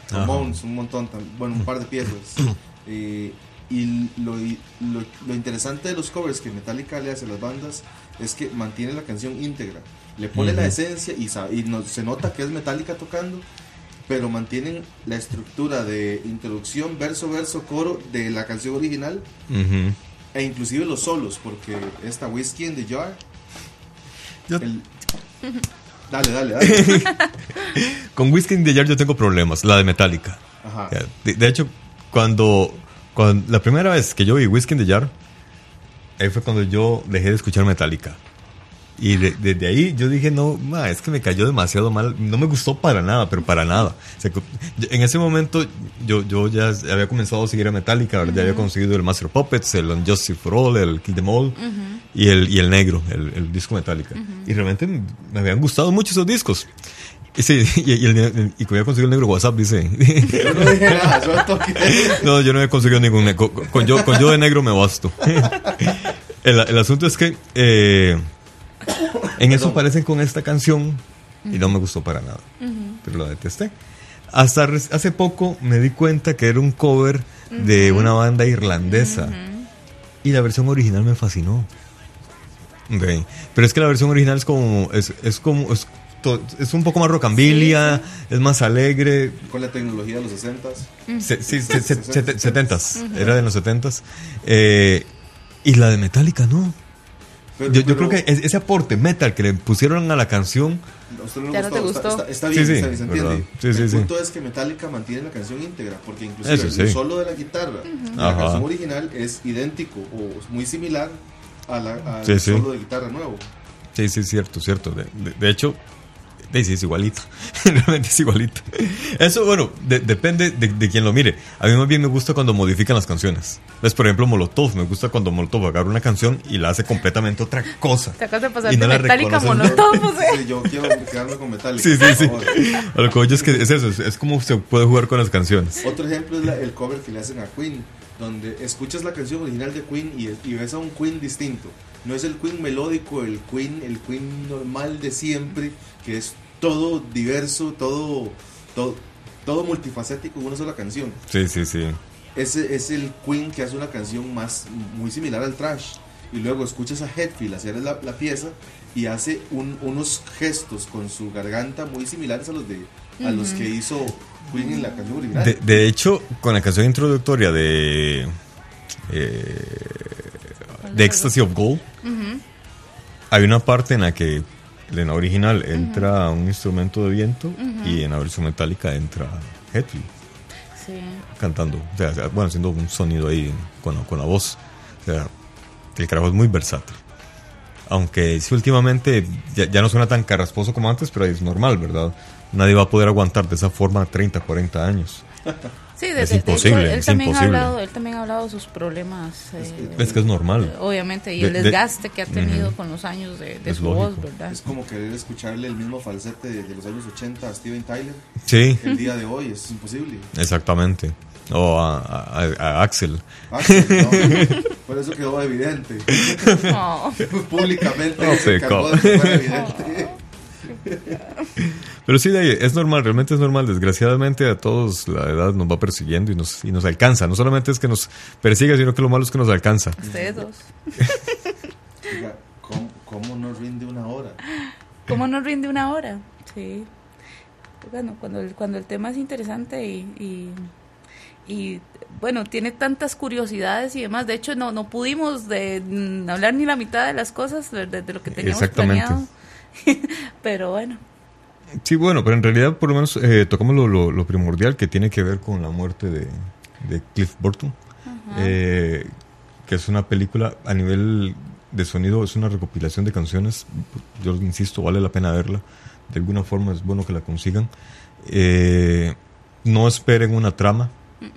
Ajá. Ramones, un montón, bueno, un par de piezas. *clears throat* Eh, y lo, lo, lo interesante de los covers que Metallica le hace a las bandas es que mantiene la canción íntegra. Le pone la Ujú. esencia y, y no- se nota que es Metallica tocando, pero mantienen la estructura de introducción, verso, verso, coro de la canción original Ujú. e inclusive los solos, porque esta Whiskey in the Jar. Yo- el- *laughs* Dale, dale, dale. *laughs* Con Whiskey in the Jar yo tengo problemas, la de Metallica. Ajá. De, de hecho, cuando, cuando la primera vez que yo vi Whiskey in the Jar, ahí fue cuando yo dejé de escuchar Metallica. Y de- desde ahí yo dije, no, ma, es que me cayó demasiado mal. No me gustó para nada, pero para nada. O sea, yo- en ese momento yo, yo ya había comenzado a seguir a Metallica, ¿verdad? ya había conseguido el Master Puppets, el Unjustice for All, el Kill Them All y, el, y el negro, el, el disco Metallica. Y realmente me habían gustado mucho esos discos. Y, sí, *laughs* y, y, el, y que había conseguido el negro WhatsApp, dice. Yo no dije nada, toqué. No, yo no he conseguido ningún negro. Con, con yo, con yo de negro me basto. *laughs* El, el asunto es que eh, en eso parecen con esta canción y no me gustó para nada. Pero la detesté. Hasta hace poco me di cuenta que era un cover de una banda irlandesa. Y la versión original me fascinó. Ok. Pero es que la versión original es como. Es, es como. Es, to- es un poco más rocambilia, es más alegre, Con la tecnología de los 60s. Se- sí, se- se- *laughs* sete- setentas. Era de los setentas. Eh, y la de Metallica, no. Pero- Yo, yo pero creo que es- ese aporte metal que le pusieron a la canción. a usted no le Ya no te gustó, está- gustó. Está, está bien, Sí, sí, está bien, se entiende. Sí, sí, el sí. punto es que Metallica mantiene la canción íntegra, porque inclusive Eso el sí. solo de la guitarra, la Ajá. canción original es idéntico o muy similar al Sí, sí. solo de guitarra nuevo. Sí, sí, cierto, cierto. De, de- de hecho, de, sí, es igualito. *laughs* Realmente es igualito. Eso, bueno, de- depende de, de quien lo mire. A mí más bien me gusta cuando modifican las canciones. ¿Ves? Por ejemplo, Molotov. Me gusta cuando Molotov agarra una canción y la hace completamente otra cosa. Te acabas de pasar Y de no la Metallica a. Molotov, o sea. Sí, yo quiero quedarme con Metallica. Sí, sí, sí. A *laughs* lo que oye es que es eso, es, es como se puede jugar con las canciones. Otro ejemplo es la- el cover que le hacen a Queen, donde escuchas la canción original de Queen y, y ves a un Queen distinto. No es el Queen melódico, el Queen, el Queen normal de siempre, que es todo diverso, todo, todo, todo multifacético en una sola canción. Sí, sí, sí. Ese es el Queen que hace una canción más muy similar al trash. Y luego escuchas a Hetfield hacer la, la pieza y hace un- unos gestos con su garganta muy similares a los de a los que hizo Queen en la canción original. De, de hecho, con la canción introductoria de. eh, de Ecstasy of Gold, hay una parte en la que en la original entra un instrumento de viento y en la versión metálica entra Hetfield Sí. cantando. O sea, bueno, haciendo un sonido ahí con, la- con la voz. O sea, el carajo es muy versátil. Aunque sí, últimamente ya, ya no suena tan carrasposo como antes, pero es normal, ¿verdad? nadie va a poder aguantar de esa forma 30, 40 años. *laughs* Sí, Es de- de- de imposible, hecho, él es también imposible. Ha hablado, él también ha hablado de sus problemas. eh, Es que es normal. Obviamente, y De- el de- desgaste que ha tenido Ujú. con los años de, de Es su lógico. voz, ¿verdad? Es como querer escucharle el mismo falsete de, de los años 80 a Steven Tyler Sí, el día de hoy, es imposible. exactamente. O a, a- a Axel. Sí, no, *laughs* por eso quedó evidente. No. *laughs* Públicamente No, se de que fuera evidente. Pero sí, de ahí, es normal, realmente es normal. Desgraciadamente a todos la edad nos va persiguiendo y nos, y nos alcanza. No solamente es que nos persiga, sino que lo malo es que nos alcanza. Ustedes dos. Oiga, ¿cómo, ¿Cómo no rinde una hora? ¿Cómo nos rinde una hora? Sí. Bueno, cuando el, cuando el tema es interesante y, y, y, bueno, tiene tantas curiosidades y demás. De hecho, no, no pudimos de, mm, hablar ni la mitad de las cosas de, de- de lo que teníamos Exactamente. planeado. *laughs* Pero bueno, Sí, bueno, pero en realidad por lo menos eh, tocamos lo, lo- lo primordial que tiene que ver con la muerte de, de Cliff Burton, eh, que es una película a nivel de sonido, es una recopilación de canciones, yo insisto, vale la pena verla, de alguna forma es bueno que la consigan. Eh, no esperen una trama,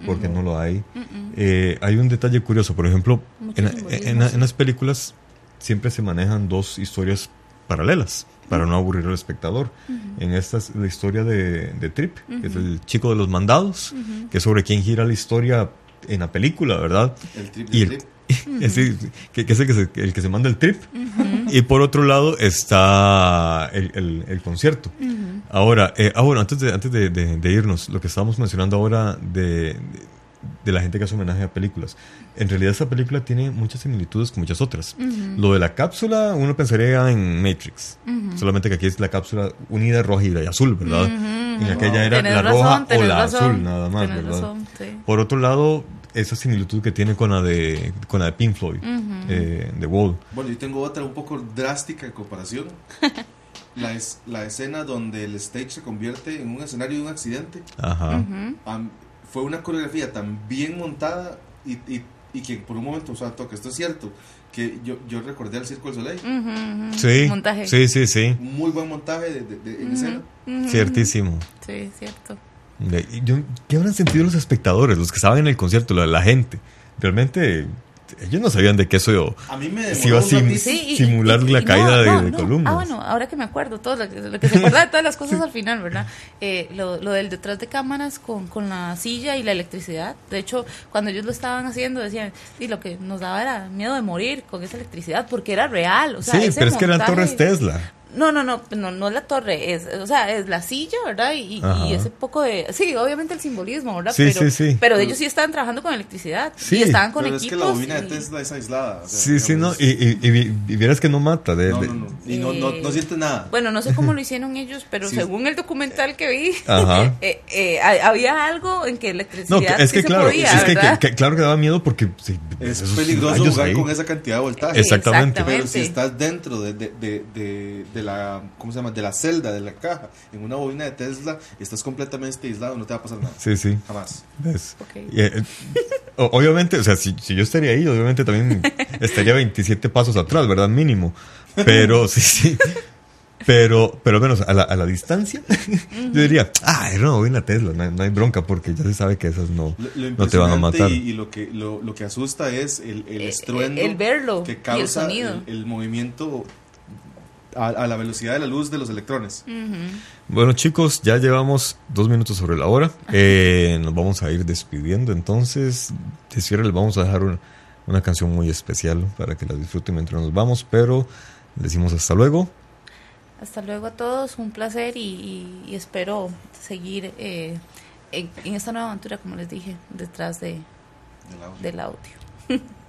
porque no lo hay. Eh, hay un detalle curioso, por ejemplo, en, en- las películas siempre se manejan dos historias paralelas para no aburrir al espectador. En esta es la historia de, de Trip, que es el chico de los mandados, que es sobre quién gira la historia en la película, ¿verdad? El trip Y de el- trip. *laughs* Es decir, que, que es el que, se, el que se manda el trip. Y por otro lado está el, el- el concierto. Ahora, eh, ah, bueno, antes, de, antes de, de- de irnos, lo que estábamos mencionando ahora de, de- de la gente que hace homenaje a películas. En realidad esta película tiene muchas similitudes con muchas otras. Lo de la cápsula, uno pensaría en Matrix. Solamente que aquí es la cápsula unida roja y azul, ¿verdad? En aquella era Tenés la razón, roja o la razón, azul, nada más, tenés ¿verdad? razón, sí. Por otro lado, esa similitud que tiene con la de, con la de Pink Floyd, eh, The Wall. Bueno, yo tengo otra un poco drástica en comparación. *laughs* La, es, la escena donde el stage se convierte en un escenario de un accidente. Ajá. Fue una coreografía tan bien montada y, y, y que por un momento, o sea, toque, esto es cierto, que yo, yo recordé al Circo del Soleil. Sí, Montaje. sí, sí, sí. Muy buen montaje de, de- de- en escena. Ciertísimo. Sí, cierto. ¿Qué habrán sentido los espectadores, los que estaban en el concierto, la, la gente? Realmente, ellos no sabían de qué eso A mí me se iba a sim-. Sí, y- simular y- y- la y caída no, de, no, de columnas. Ah, bueno, ahora que me acuerdo, todo lo que, lo que se acuerda de todas las cosas *laughs* al final, ¿verdad? Eh, lo, lo del detrás de cámaras con, con la silla y la electricidad. De hecho, cuando ellos lo estaban haciendo, decían, sí, lo que nos daba era miedo de morir con esa electricidad, porque era real. O sea, sí, ese pero es que eran montaje- torres Tesla. No, no, no, no, no es la torre, es, o sea, es la silla, ¿verdad? Y, y ese poco de, sí, obviamente el simbolismo, ¿verdad? Sí, pero, sí, sí. pero ellos sí estaban trabajando con electricidad Sí. y estaban con Pero es que equipos. la bobina de y- Tesla es aislada. o sea, Sí, sí, no. Y, y, y vi- y vieras que no mata. De, no, de- no, no. Y no, no, no sientes nada. Bueno, no sé cómo lo *laughs* hicieron ellos, pero Sí. según el documental que vi, Ajá. *laughs* eh, eh, ha- había algo en que electricidad No, que- es sí que se claro, podía, es que, que- que claro que daba miedo porque sí, es peligroso jugar ahí. con esa cantidad de voltaje. Exactamente. Pero si estás dentro de, de, de, de, de la ¿cómo se llama? de la celda, de la caja, en una bobina de Tesla, estás completamente aislado, no te va a pasar nada. Sí, sí. Jamás. ¿Ves? Ok. Y, eh, obviamente, o sea, si, si yo estaría ahí, obviamente también estaría 27 pasos atrás, ¿verdad? Mínimo. Pero, sí, sí. Pero, pero al menos a la, a la distancia, yo diría, ah, era una bobina Tesla, no hay, no hay bronca porque ya se sabe que esas no, Lo, lo no te van a matar. Y, y lo, que, lo, lo que asusta es el, el Eh, estruendo el verlo que y el causa sonido. el, el movimiento a, a la velocidad de la luz de los electrones. Bueno, chicos, ya llevamos dos minutos sobre la hora. Eh, nos vamos a ir despidiendo. Entonces, de cierre les vamos a dejar una, una canción muy especial para que la disfruten mientras nos vamos. Pero les decimos hasta luego. Hasta luego a todos, un placer y, y- y espero seguir eh, en, en esta nueva aventura, como les dije, detrás de, del audio. del audio. *laughs*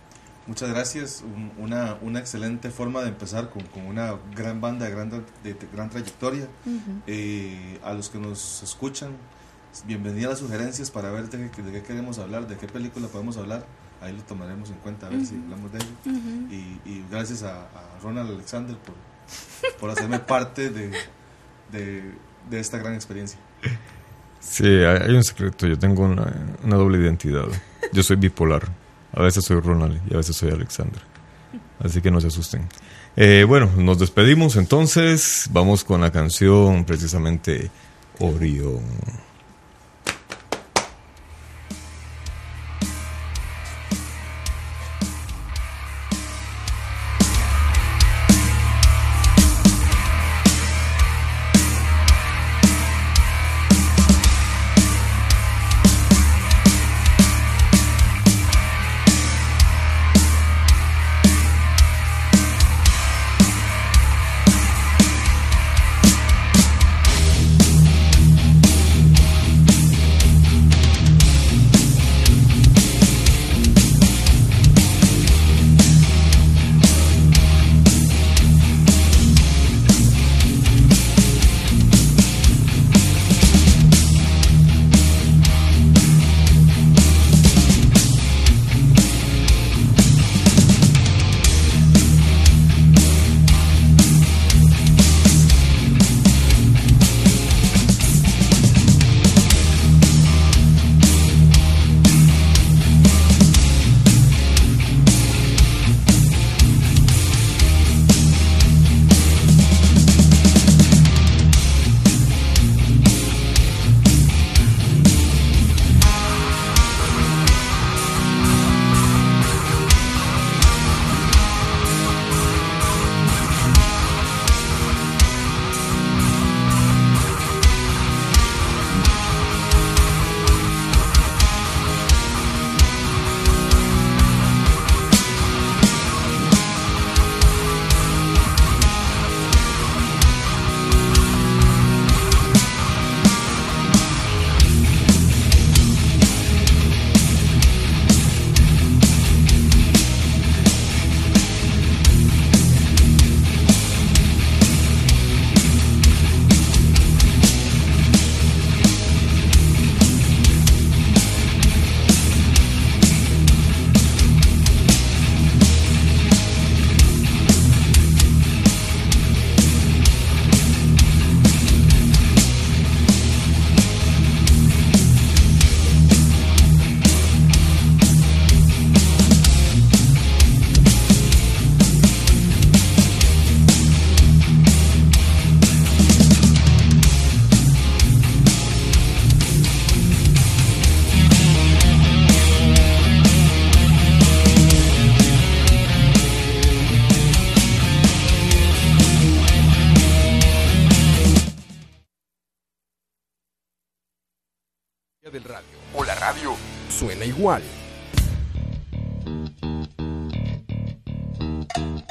Muchas gracias. Un- una, una excelente forma de empezar con, con una gran banda de gran, de, de gran trayectoria. Eh, a los que nos escuchan, bienvenida a las sugerencias para ver de, qué- de qué queremos hablar, de qué película podemos hablar. Ahí lo tomaremos en cuenta a ver si hablamos de ello. y, y gracias a, a Ronald Alexander por, por hacerme parte de, de, de esta gran experiencia. Sí, hay hay un secreto. Yo tengo una, una doble identidad. Yo soy bipolar. A veces soy Ronald y a veces soy Alexander. Así que no se asusten. Eh, bueno, nos despedimos entonces. Vamos con la canción precisamente Orión.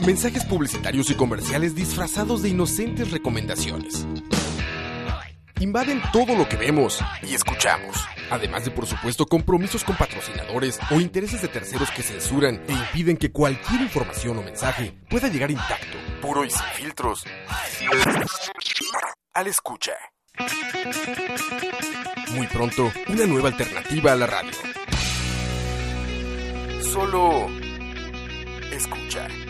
Mensajes publicitarios y comerciales disfrazados de inocentes recomendaciones. Invaden todo lo que vemos y escuchamos, además de por supuesto compromisos con patrocinadores o intereses de terceros que censuran e impiden que cualquier información o mensaje pueda llegar intacto, puro y sin filtros, al escucha. Muy pronto, una nueva alternativa a la radio. Solo escuchar.